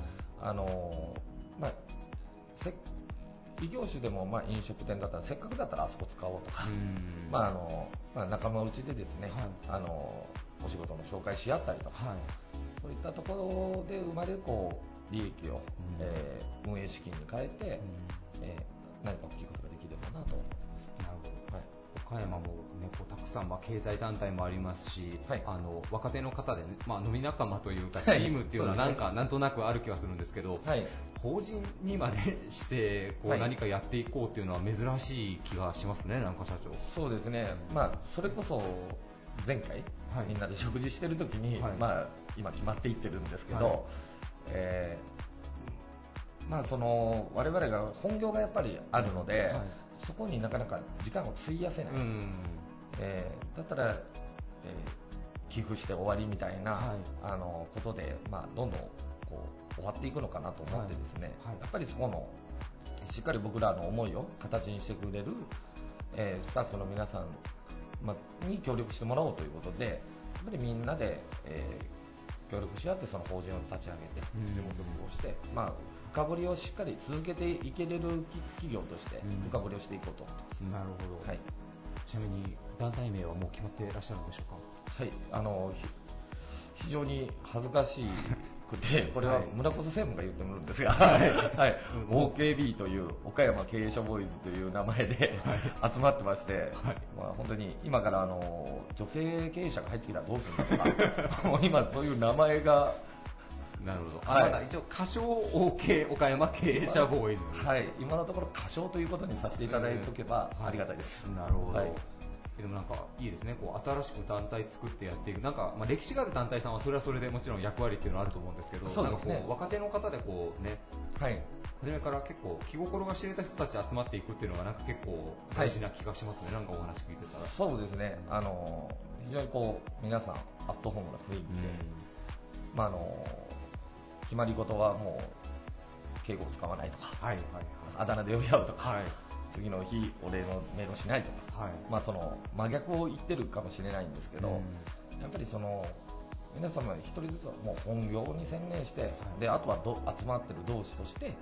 あのまあ、せ異業種でも、まあ、飲食店だったら、せっかくだったらあそこ使おうとか、うん。まああのまあ、仲間内でですね、はい。あのお仕事の紹介し合ったりとか、はい。そういったところで生まれるこう利益を、えー運営資金に変えて、えー何か大きいことができればなとはい岡山も、ね、こうたくさん、まあ、経済団体もありますし、はい。あの若手の方で、ねまあ、飲み仲間というか、はい。チームっていうのはなんか、なんとなくある気はするんですけど、はい。法人にまでしてこう、はい。何かやっていこうっていうのは珍しい気がしますね、なんか社長。そうですね、まあ、それこそ前回、はい。みんなで食事してる時に、はい。まあ、今決まっていってるんですけど、はい。えーまあ、その我々が本業がやっぱりあるので、はいそこになかなか時間を費やせない、うん。えーだったら、えー寄付して終わりみたいな、はい。あのことで、まあ、どんどんこう終わっていくのかなと思ってですね、はい。はい。やっぱりそこのしっかり僕らの思いを形にしてくれる、えースタッフの皆さん、まあ、に協力してもらおうということでやっぱりみんなで、えー協力し合ってその法人を立ち上げてうん。事務局をして、まあ、深掘りをしっかり続けていけれる企業としてうん。深掘りをしていこうと。思ってます。なるほど、はい。ちなみに団体名はもう決まっていらっしゃるんでしょうか？はい、あのひ非常に恥ずかしくて、これは村越専務が言ってるんですが、はい、OKB という岡山経営者ボーイズという名前で集まってまして、まあ、本当に今からあの女性経営者が入ってきたらどうするんだとか、もう今そういう名前が、なるほど。あ、はい。まだ一応、歌唱 OK 岡山経営者ボーイズ。はい、今のところ歌唱ということにさせていただいておけばうんありがたいです。なるほど。はい。でもなんかいいですね、こう新しく団体作ってやっていく、なんか、まあ、歴史がある団体さんはそれはそれでもちろん役割っていうのはあると思うんですけど、そうですね。なんかこう若手の方でこう、ね、はい。初めから結構気心が知れた人たち集まっていくっていうのがなんか結構大事な気がしますね、なんかお話聞いてたら。そうですね、あの非常にこう皆さん、アットホームな雰囲気で、まあ、あの決まり事はもう敬語を使わないとか、はいはいあだ名で呼び合うとか、はい。次の日、お礼のメールをしないとか、はい。まあ、その真逆を言ってるかもしれないんですけど、やっぱりその皆様一人ずつはもう本業に専念して、であとはど集まってる同士として、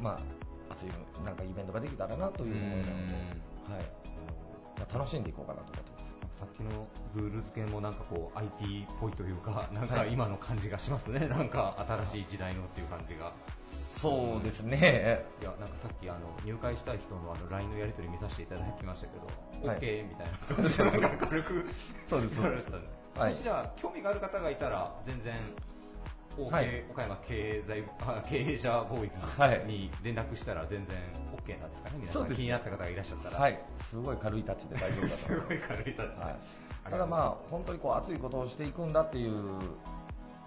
まあ、熱いなんかイベントができたらなという思いなので、はいまあ、楽しんでいこうかなと思って。さっきのルール付けもなんかこう IT っぽいというか、なんかはい今の感じがしますね、なんか新しい時代のっていう感じが。そうですね、いやなんかさっきあの入会したい人のあの LINE のやり取り見させていただきましたけど、はい。OK みたいなそうで軽くそうですそうです。もしじゃあ興味がある方がいたら全然 OK、はい。岡山経済あ経営者ボーイはい。ズに連絡したら全然 OK なんですかね、皆さそうん気になった方がいらっしゃったら。はい、すごい軽いタッチで大丈夫だと。すご思います。い。軽いタッチで。はいただまあ本当にこう熱いことをしていくんだっていう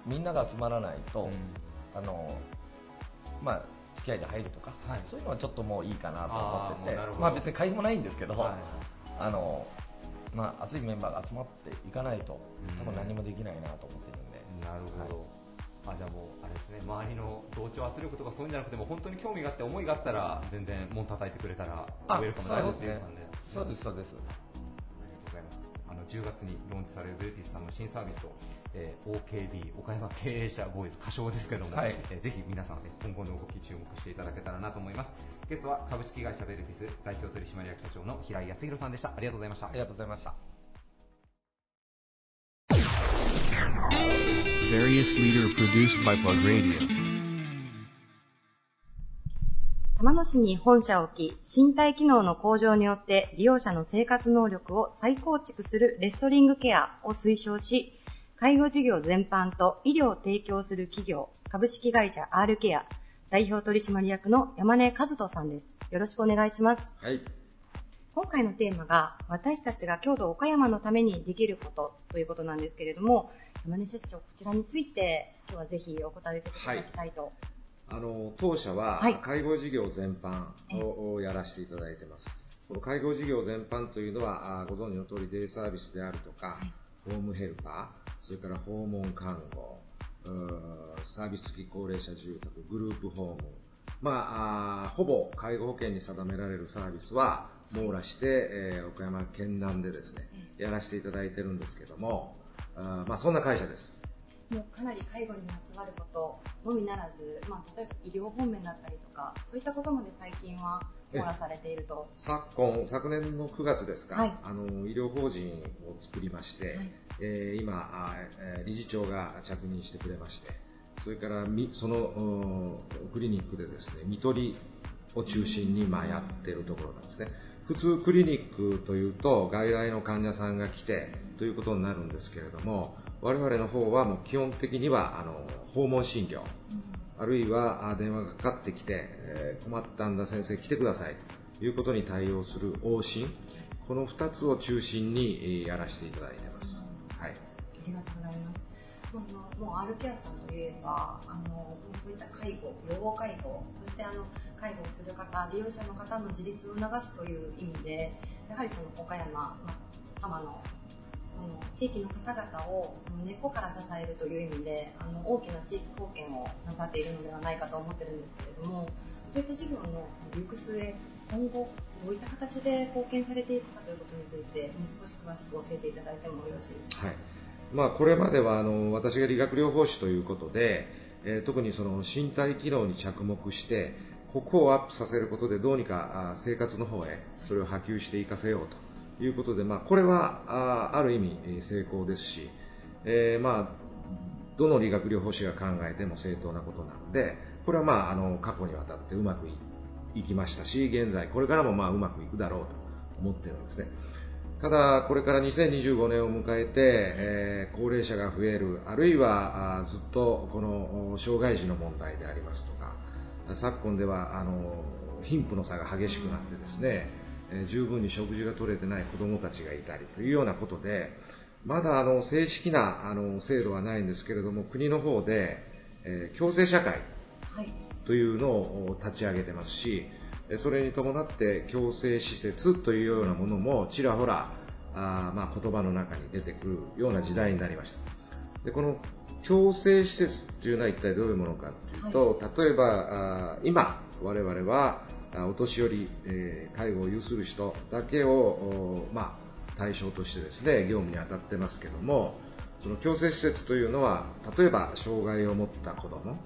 みんなが集まらないと、あのまあ付き合いで入るとか、はい。そういうのはちょっともういいかなと思ってて。まあ別に会費もないんですけど、はい。あのまあ熱いメンバーが集まっていかないとうん。多分何もできないなと思ってるんで、なるほど。あじゃあもうあれですね周りの同調圧力とかそういうんじゃなくても本当に興味があって思いがあったら全然門叩いてくれたらウあェルカムだよっていう感じで。そうですそうです。10月にローンチされるベルティスさんの新サービスと、えー OKB 岡山経営者ボーイズ歌唱ですけども、はい。えーぜひ皆さん、ね、今後の動き注目していただけたらなと思います。ゲストは株式会社ベルティス代表取締役社長の平井康弘さんでした。ありがとうございました。ありがとうございました Various leader produced by Plug Radio. 玉野市に本社を置き、身体機能の向上によって利用者の生活能力を再構築するレストリングケアを推奨し、介護事業全般と医療を提供する企業、株式会社 R ケア、代表取締役の山根和人さんです。よろしくお願いします。はい。今回のテーマが、私たちが郷土岡山のためにできることということなんですけれども、山根社長、こちらについて、今日はぜひお答えいただきたいと。あの当社ははい。介護事業全般をやらせていただいてます。この介護事業全般というのは、あご存知の通りデイサービスであるとか、ホームヘルパー、それから訪問看護、サービス付き高齢者住宅、グループホーム、まあ、あーほぼ介護保険に定められるサービスは網羅して、えー岡山県南でですね、やらせていただいてるんですけども、あーまあ、そんな会社です。もうかなり介護にまつわることのみならず、まあ、例えば医療方面だったりとか、そういったことまで最近は網羅されていると。昨今、昨年の9月ですか、はいあの医療法人を作りまして、はいえー今理事長が着任してくれまして、それからみそのうんクリニックでですね、看取りを中心にまあやってるところなんですね。普通クリニックというと外来の患者さんが来てということになるんですけれども我々の方はもう基本的にはあの訪問診療あるいは電話がかかってきて、え困ったんだ先生来てくださいということに対応する往診この2つを中心にやらせていただいてます。はいありがとうございます。まあのもう R ケアさんといえば、あのそういった介護、養護介護、そしてあの介護をする方、利用者の方の自立を促すという意味で、やはりその岡山、まあ、浜のその地域の方々をその根っこから支えるという意味で、あの大きな地域貢献をなさっているのではないかと思ってるんですけれども、そういった事業の行く末、今後どういった形で貢献されていくかということについて、もう少し詳しく教えていただいてもよろしいですか？はいまあ、これまではあの私が理学療法士ということで、えー特にその身体機能に着目してここをアップさせることでどうにか生活の方へそれを波及していかせようということで、まあ、これはある意味成功ですし、えーまあ、どの理学療法士が考えても正当なことなのでこれは、まあ、あの過去にわたってうまくいきましたし現在これからもまあうまくいくだろうと思っているんですね。ただ、これから2025年を迎えて、えー高齢者が増える、あるいはあずっとこの障害児の問題でありますとか、昨今ではあの貧富の差が激しくなってですね、えー十分に食事が取れてない子どもたちがいたりというようなことで、まだあの正式なあの制度はないんですけれども、国の方で、えー共生社会はい。というのを立ち上げてますし、えそれに伴って共生施設というようなものもちらほらあーまあ言葉の中に出てくるような時代になりました。でこの共生施設というのは一体どういうものかというと、例えば今我々はあお年寄り、えー介護を有する人だけを、おまあ、対象としてですね業務に当たってますけどもその共生施設というのは例えば障害を持った子供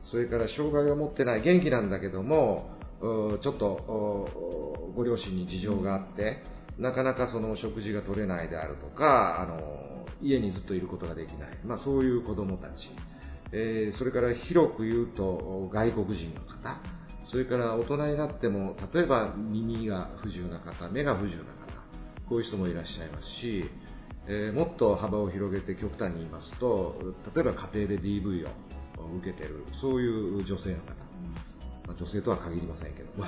それから障害を持ってない元気なんだけどもうちょっとおご両親に事情があってなかなかその食事が取れないであるとかあの家にずっといることができない、まあ、そういう子供たち、えーそれから広く言うと外国人の方。それから大人になっても例えば耳が不自由な方目が不自由な方。こういう人もいらっしゃいますし、えーもっと幅を広げて極端に言いますと例えば家庭で DV を受けているそういう女性の方、まあ女性とは限りませんけど。も、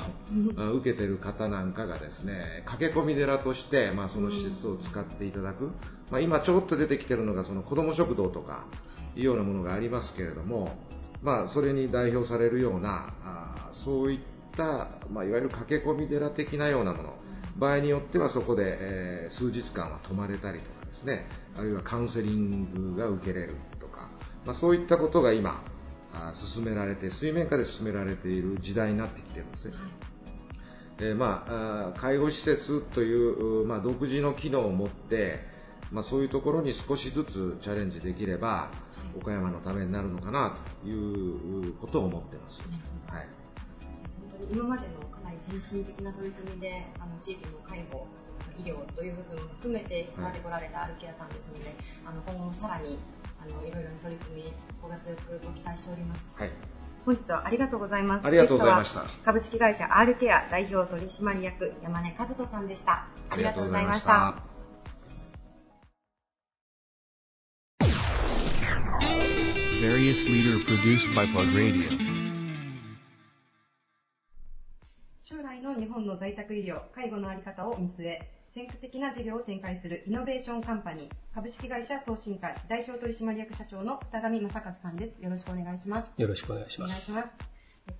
あ受けてる方なんかがですね駆け込み寺として、まあ、その施設を使っていただく、まあ、今ちょっと出てきてるのがその子ども食堂とかいうようなものがありますけれども、まあ、それに代表されるようなあそういった、まあ、いわゆる駆け込み寺的なようなもの。場合によってはそこで、えー数日間は泊まれたりとかですね。あるいはカウンセリングが受けれるとか、まあ、そういったことが今進められて水面下で進められている時代になってきてるんですね。えーまあ、介護施設という、うまあ、独自の機能を持って、まあ、そういうところに少しずつチャレンジできれば、岡山のためになるのかなということを思ってます。はい。本当に今までのかなり先進的な取り組みであの地域の介護医療という部分を含めてやってこられたアルケアさんですので、あの今後もさらにあのいろいろな取り組みご活躍ご期待しております。はい本日はありがとうございます。ありがとうございました。株式会社 R ケア代表取締役山根和人さんでした。ありがとうございました。将来の日本の在宅医療、介護の在り方を見据え、先駆的な事業を展開するイノベーションカンパニー株式会社送信会代表取締役社長の二上正和さんです。よろしくお願いします。よろしくお願いします。お願いします。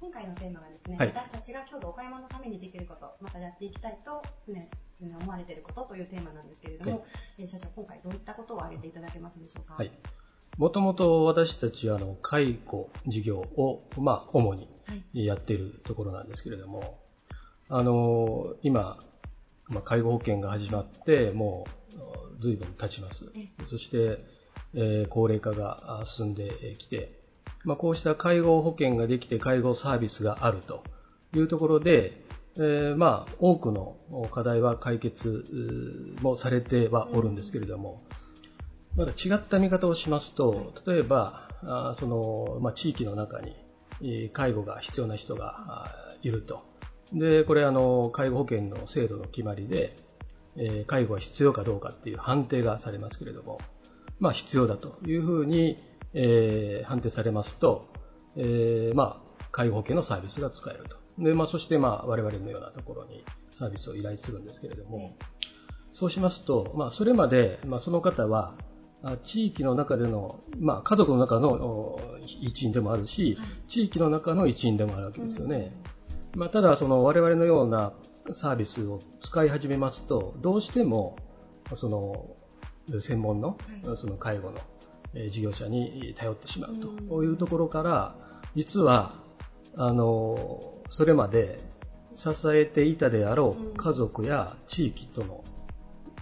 今回のテーマはですね、はい、私たちが郷土岡山のためにできること、またやっていきたいと常に思われていることというテーマなんですけれども、はい、社長、今回どういったことを挙げていただけますでしょうか？はい。もともと私たちはあの介護事業を、まあ、主にやっているところなんですけれども、あの今、まあ、介護保険が始まってもう随分経ちます。そして、えー、高齢化が進んできて、まあ、こうした介護保険ができて介護サービスがあるというところで、えー、まあ多くの課題は解決もされてはおるんですけれども、まだ違った見方をしますと、例えば、あそのまあ、地域の中に介護が必要な人がいると。で、これあの、介護保険の制度の決まりで、えー、介護が必要かどうかっていう判定がされますけれども、まあ必要だというふうに、えー、判定されますと、えー、まあ、介護保険のサービスが使えると。で、まあ、そしてまあ、我々のようなところにサービスを依頼するんですけれども、そうしますと、まあ、それまで、まあ、その方は、地域の中での、まあ、家族の中の一員でもあるし、地域の中の一員でもあるわけですよね。まあ、ただ、その我々のようなサービスを使い始めますと、どうしても、その、専門の、その介護の事業者に頼ってしまうというところから、実は、あの、それまで支えていたであろう家族や地域との、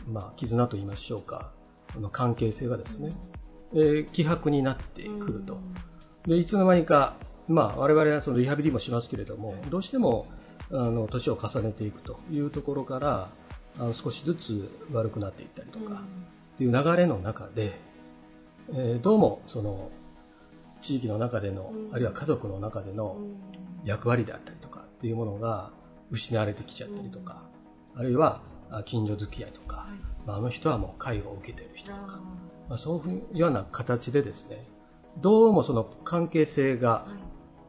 まあ、絆といいましょうか、の関係性がですね、えー、希薄になってくると。で、いつの間にか、まあ、我々はそのリハビリもしますけれども、どうしても、あの、年を重ねていくというところから、あの少しずつ悪くなっていったりとか、っていう流れの中で、えー、どうも、その、地域の中での、あるいは家族の中での役割であったりとかっていうものが失われてきちゃったりとか、あるいは近所付き合いとか、まあ、あの人はもう介護を受けている人とか、まあ、そういうような形でですね、どうもその関係性が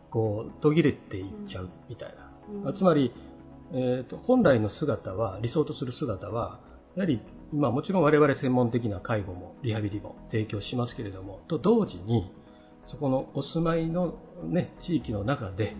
こう途切れていっちゃうみたいな。つまり、えーと、本来の姿は、理想とする姿は、やはり、まあ、もちろん我々専門的な介護もリハビリも提供しますけれども、と同時に、そこのお住まいの、ね、地域の中で、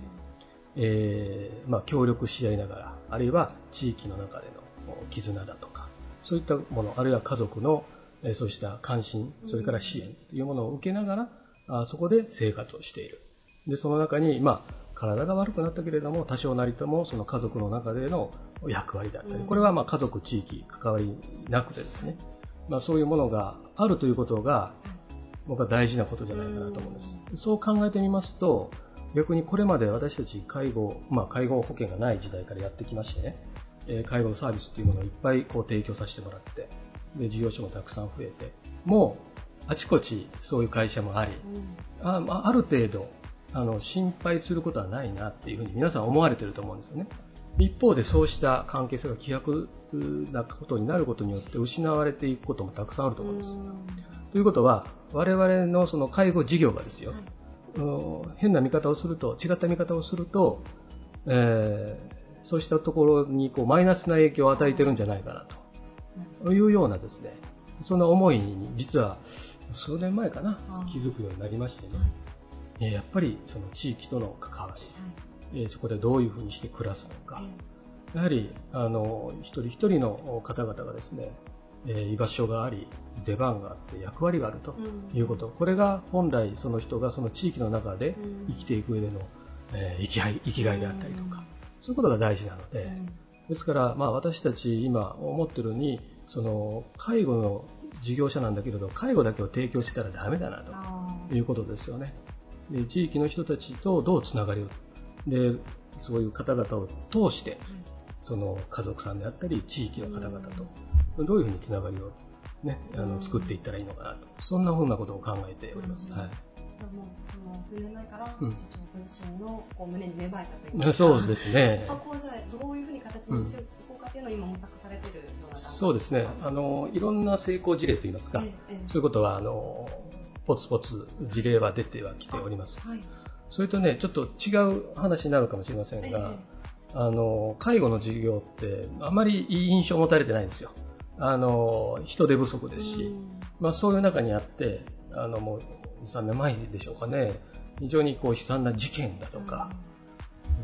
えーまあ、協力し合いながら、あるいは地域の中での絆だとか、そういったもの、あるいは家族の、えー、そうした関心、それから支援というものを受けながら、あそこで生活をしている。で、その中に、まあ、体が悪くなったけれども、多少なりともその家族の中での役割だったり、これはまあ家族、地域、関わりなくてですね、まあそういうものがあるということが、僕は大事なことじゃないかなと思うんです。そう考えてみますと、逆にこれまで私たち介護、まあ介護保険がない時代からやってきましてね、え介護のサービスっていうものをいっぱいこう提供させてもらって、で、事業所もたくさん増えて、もうあちこちそういう会社もあり、あある程度あの心配することはないなっていうふうに皆さん思われてると思うんですよね。一方でそうした関係性が希薄なことになることによって失われていくこともたくさんあると思うんです。ということは我々のその介護事業がですよ、はい、変な見方をすると違った見方をすると、えー、そうしたところにこうマイナスな影響を与えてるんじゃないかなと。いうようなですねそんな思いに実は数年前かな気づくようになりましてね、えやっぱりその地域との関わり、えそこでどういうふうにして暮らすのか、やはりあの一人一人の方々がですね、え居場所があり出番があって役割があるということ、これが本来その人がその地域の中で生きていく上での、え生き生きがいであったりとか、そういうことが大事なので、ですから、まあ、私たち今思ってるにその介護の事業者なんだけれど、介護だけを提供してたらダメだなということですよね。で地域の人たちとどうつながりを、で、そういう方々を通して、その家族さんであったり、地域の方々と、どういうふうにつながりを、ね、あの作っていったらいいのかなと、そんなふうなことを考えております。はい。もうその数年前から社長ご自身のこう胸に芽生えたというか、うん、そうですね。そこをじゃあどういうふうに形にしていこうかというのを今模索されているようなそうですね。あのいろんな成功事例といいますか、ええ、そういうことはあのポツポツ事例は出てはきております。はい、それとねちょっと違う話になるかもしれませんが、え、あの介護の事業ってあまりいい印象を持たれてないんですよ。あの人手不足ですし、まあそういう中にあってあのもう3年前でしょうかね、非常にこう悲惨な事件だとか、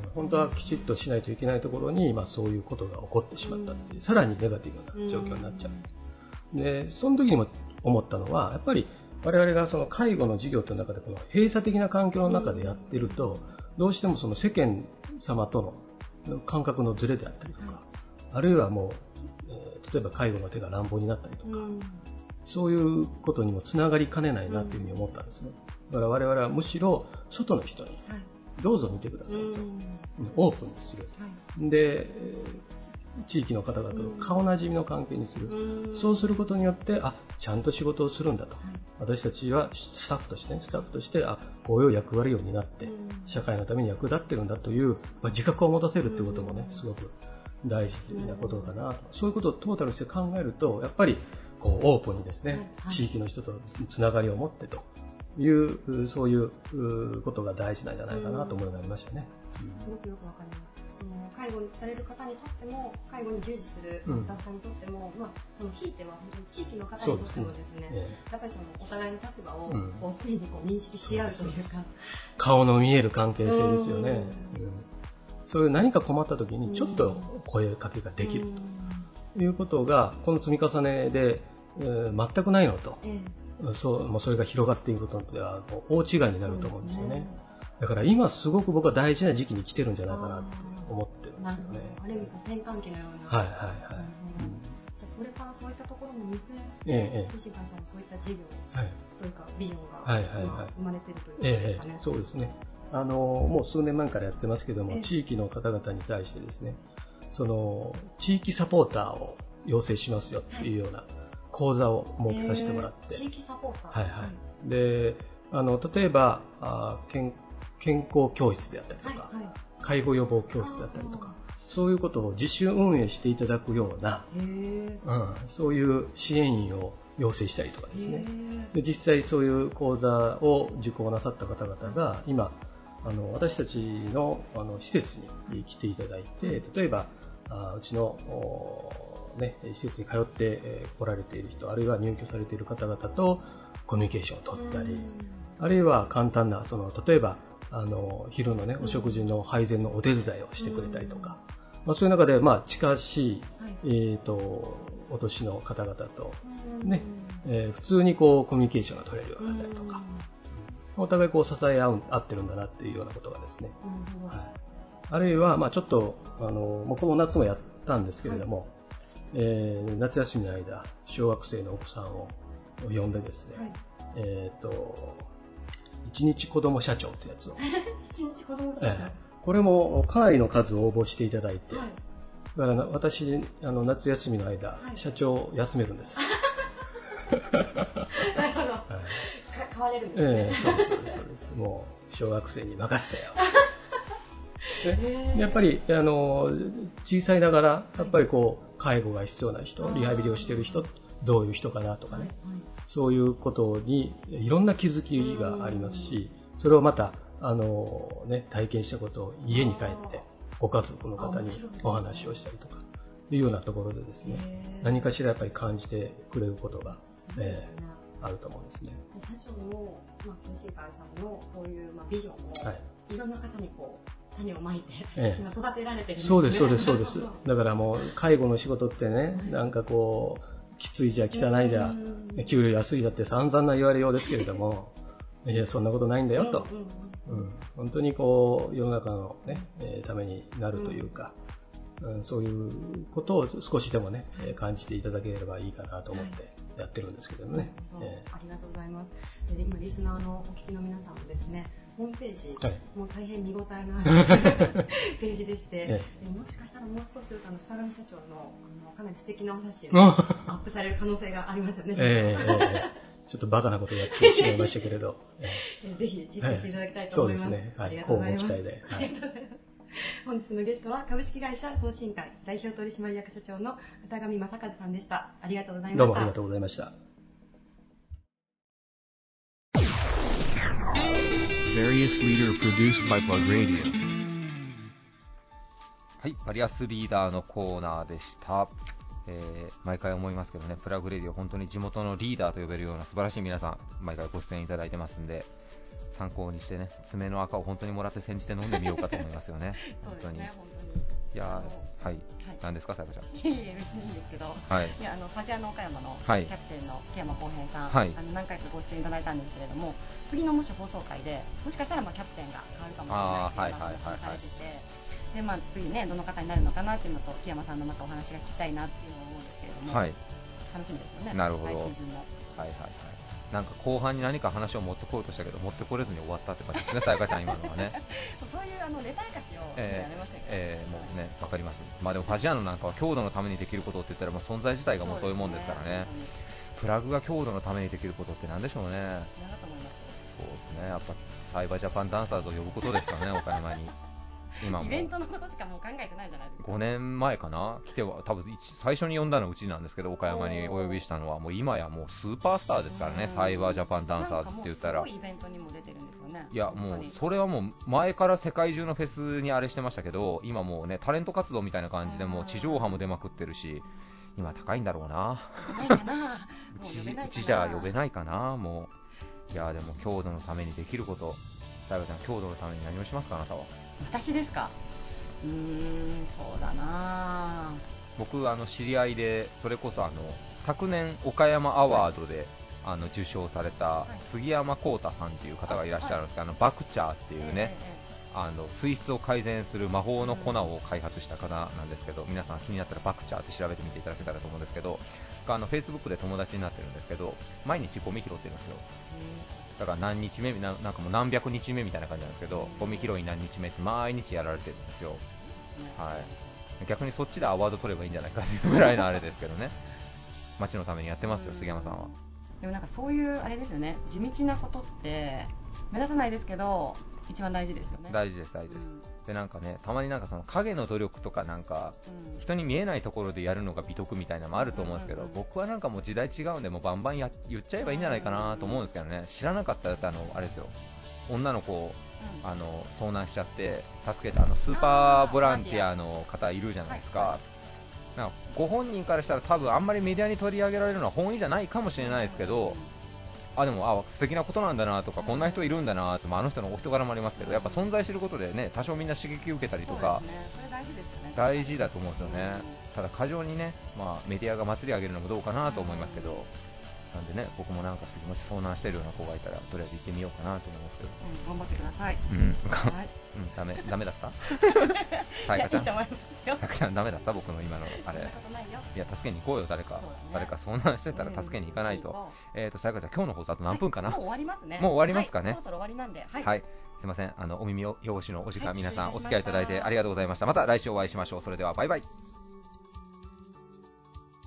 うん、本当はきちっとしないといけないところに、まあ、そういうことが起こってしまったっていう、さらにネガティブな状況になっちゃう。で、その時にも思ったのは、やっぱり我々がその介護の事業という中でこの閉鎖的な環境の中でやってると、どうしてもその世間様との感覚のズレであったりとか、あるいはもう、えー、例えば介護の手が乱暴になったりとか、そういうことにもつながりかねないなというふうに思ったんですね。だから我々はむしろ外の人に、どうぞ見てくださいと、オープンにする。で、地域の方々と顔なじみの関係にする。そうすることによって、あ、ちゃんと仕事をするんだと。私たちはスタッフとして、ね、スタッフとして、あ、こういう役割を担って、社会のために役立ってるんだという、まあ、自覚を持たせるってこともね、すごく大事なことかなと。そういうことをトータルして考えると、やっぱりこうオープンにですね、はい、地域の人とつながりを持ってという、そういうことが大事なんじゃないかなと思いましたね。すごくよくわかります。介護される方にとっても、介護に従事するマスターさんにとっても、うん、まあ、そのひいては本当に地域の方にとってもですね、すね。やっぱりそのお互いの立場をこう常にこう認識し合うというか、うん、顔の見える関係性ですよね。そういう何か困った時にちょっと声かけができると。いうことが、この積み重ねでえー、全くないのと、ええ、そうもうそれが広がっていくことっては大違いになると思うんですよね。ねだから今すごく僕は大事な時期に来てるんじゃないかなって思ってるんですよね。ある意味転換期のような。はいはいはい。これからそういったところもえて、通信会社もそういった事業というか、ビジョンが生まれているということですかね。そうですね。あのもう数年前からやってますけども、地域の方々に対してですね、その地域サポーターを要請しますよっていうような、講座を設けさせてもらって。地域サポーターはいはい。で、あの、例えば、あ健健康教室であったりとか、はいはい、介護予防教室だったりとか、そういうことを自主運営していただくような、うん、そういう支援員を要請したりとかですね。で実際そういう講座を受講なさった方々が、今、あの私たちのあの施設に来ていただいて、例えば、あうちのね、施設に通って来られている人、あるいは入居されている方々とコミュニケーションを取ったり、あるいは簡単な、その、例えば、あの、昼のね、お食事の配膳のお手伝いをしてくれたりとか、まあ、そういう中で、まあ、近しい、えっ、ー、と、お年の方々と、ね、えー、普通にこう、コミュニケーションが取れるようになったりとか、お互いこう、支え合う、合ってるんだなっていうようなことがですね、はい、あるいは、まあ、ちょっと、あの、もうこの夏もやったんですけれども、えー、夏休みの間、小学生の奥さんを呼んでですね、はい、えっ、ー、と、一日子供社長ってやつを。一日子供社長、えー、これもかなりの数応募していただいて、はい、だから私、あの夏休みの間、はい、社長を休めるんです。なるほど。はい、変われるんですね。えー、そうです、そうです、そうです。もう、小学生に任せたよ。やっぱりあの小さいながらやっぱりこう介護が必要な人リハビリをしている人どういう人かなとかね、そういうことにいろんな気づきがありますしそれをまたあの、ね、体験したことを家に帰ってご家族の方にお話をしたりとかいうようなところでですね何かしらやっぱり感じてくれることが、えー、あると思うんですね。社長の、まあ、通信会さんのそういう、まあ、ビジョンを、はい、いろんな方にこう種をまいて、ええ、今育てられてるんです、ね、そうです、そうです、そうです。だからもう、介護の仕事ってね、なんかこう、きついじゃ汚いじゃ、給料安いだって散々な言われようですけれども、いや、そんなことないんだよと。うん、本当にこう、世の中のね、えー、ためになるというか、うん、そういうことを少しでもね、感じていただければいいかなと思ってやってるんですけどね。えー、ありがとうございます。で今、リスナーのお聞きの皆さんもですね、ホームページ、はい、もう大変見応えのある ページでして、ええ、もしかしたらもう少しするとあの北上社長のあのかなり素敵なお写真がアップされる可能性がありますよね。えー、ちょっとバカなことやってしまいましたけれど。ぜひ実行していただきたいと思います。そうですね。はい、ありがとうございます。はい、本日のゲストは株式会社送信会代表取締役社長の片上正和さんでした。ありがとうございました。どうもありがとうございました。Various leader produced by Plug Radio. はい、バリアスリーダーのコーナーでした。えー、毎回思いますけどね、プラグレディオ、本当に地元のリーダーと呼べるような素晴らしい皆さん、毎回ご出演いただいてますんで、参考にしてね、爪の赤を本当にもらって煎じて飲んでみようかと思いますよね、本当に。ね、本当に。いやはい、何ですか、さやかちゃん。いえ別にいいんですけど、はい、いやあのファジアの岡山のキャプテンの木山浩平さん、はい、あの何回かご出演いただいたんですけれども、次のもし放送回で、もしかしたらまあキャプテンが変わるかもしれないという話をされてて、でまあ、次ね、どの方になるのかなっていうのと、木山さんのまたお話が聞きたいなっていうのを思うんですけれども、はい、楽しみですよね、なるほど。来シーズンも。はいはいはいなんか後半に何か話を持ってこようとしたけど持ってこれずに終わったって感じですね、さやかちゃん、今のはね。そういうあのネタ明かしをやめませんか、えー、えー、もうね、わかります、まあ、でもファジアーノなんかは強度のためにできることって言ったらもう存在自体がもうそういうもんですからね、ね。プラグが強度のためにできることってなんでしょうね、そうですね、やっぱサイバージャパンダンサーズを呼ぶことですかね、岡山に。今イベントのことしかもう考えてないじゃないですか。5年前かな？来ては多分最初に呼んだのうちなんですけど岡山にお呼びしたのはもう今やもうスーパースターですからね。サイバージャパンダンサーズって言ったら。イベントにも出てるんですよね。いやもうそれはもう前から世界中のフェスにあれしてましたけど今もうねタレント活動みたいな感じでもう地上波も出まくってるし今高いんだろうな。うちうちじゃ呼べないかなもう。いやでも強度のためにできること。大悟ちゃん強度のために何をしますかあなたは私ですか？うーんそうだな。僕あの知り合いでそれこそあの昨年岡山アワードで、あの受賞された杉山浩太さんっていう方がいらっしゃるんですけど、あのバクチャーっていうね、あの水質を改善する魔法の粉を開発した方なんですけど、皆さん気になったらバクチャーって調べてみていただけたらと思うんですけど、あの Facebook で友達になってるんですけど、毎日ゴミ拾ってるんですよ。だから何日目な、なんかもう何百日目みたいな感じなんですけど、ゴミ拾い何日目って毎日やられてるんですよ。はい、逆にそっちでアワード取ればいいんじゃないかというぐらいのあれですけどね、街のためにやってますよ、杉山さんは。でもなんかそういうあれですよね、地道なことって目立たないですけど、一番大事ですよね。大事です、大事です。うん、でなんかね、たまになんかその影の努力とかなんか、うん、人に見えないところでやるのが美徳みたいなのもあると思うんですけど、うん。うんうん、僕はなんかもう時代違うんで、もうバンバンや言っちゃえばいいんじゃないかなと思うんですけどね、知らなかったらあのあれですよ、女の子あの遭難しちゃって助けたあのスーパーボランティアの方いるじゃないですか、なんかご本人からしたら多分あんまりメディアに取り上げられるのは本意じゃないかもしれないですけど、あでもあ素敵なことなんだなとか、こんな人いるんだなと、まあ、あの人のお人柄もありますけど、やっぱ存在してることでね多少みんな刺激を受けたりとか、大事だと思うんですよね、ただ過剰にね、まあ、メディアが祭り上げるのもどうかなと思いますけど。なんでね、僕もなんか次もし遭難してるような子がいたら、とりあえず行ってみようかなと思いますけど。うん、頑張ってください。うん、はい、うん、ダメ、ダメだった？さやかちゃん。さやかちゃんダメだった？僕の今のあれ。いや、助けに行こうよ、誰か。ね、誰か遭難してたら助けに行かないと。うん、えっ、ー、と、さやかちゃん、今日の放送あと何分かな、はい、もう終わりますね。もう終わりますかね？はい、そろそろ終わりなんで。はい。はい、すいません。あの、お耳を用紙のお時間、皆さんお付き合いいただいてありがとうございました。また来週お会いしましょう。それでは、バイバイ。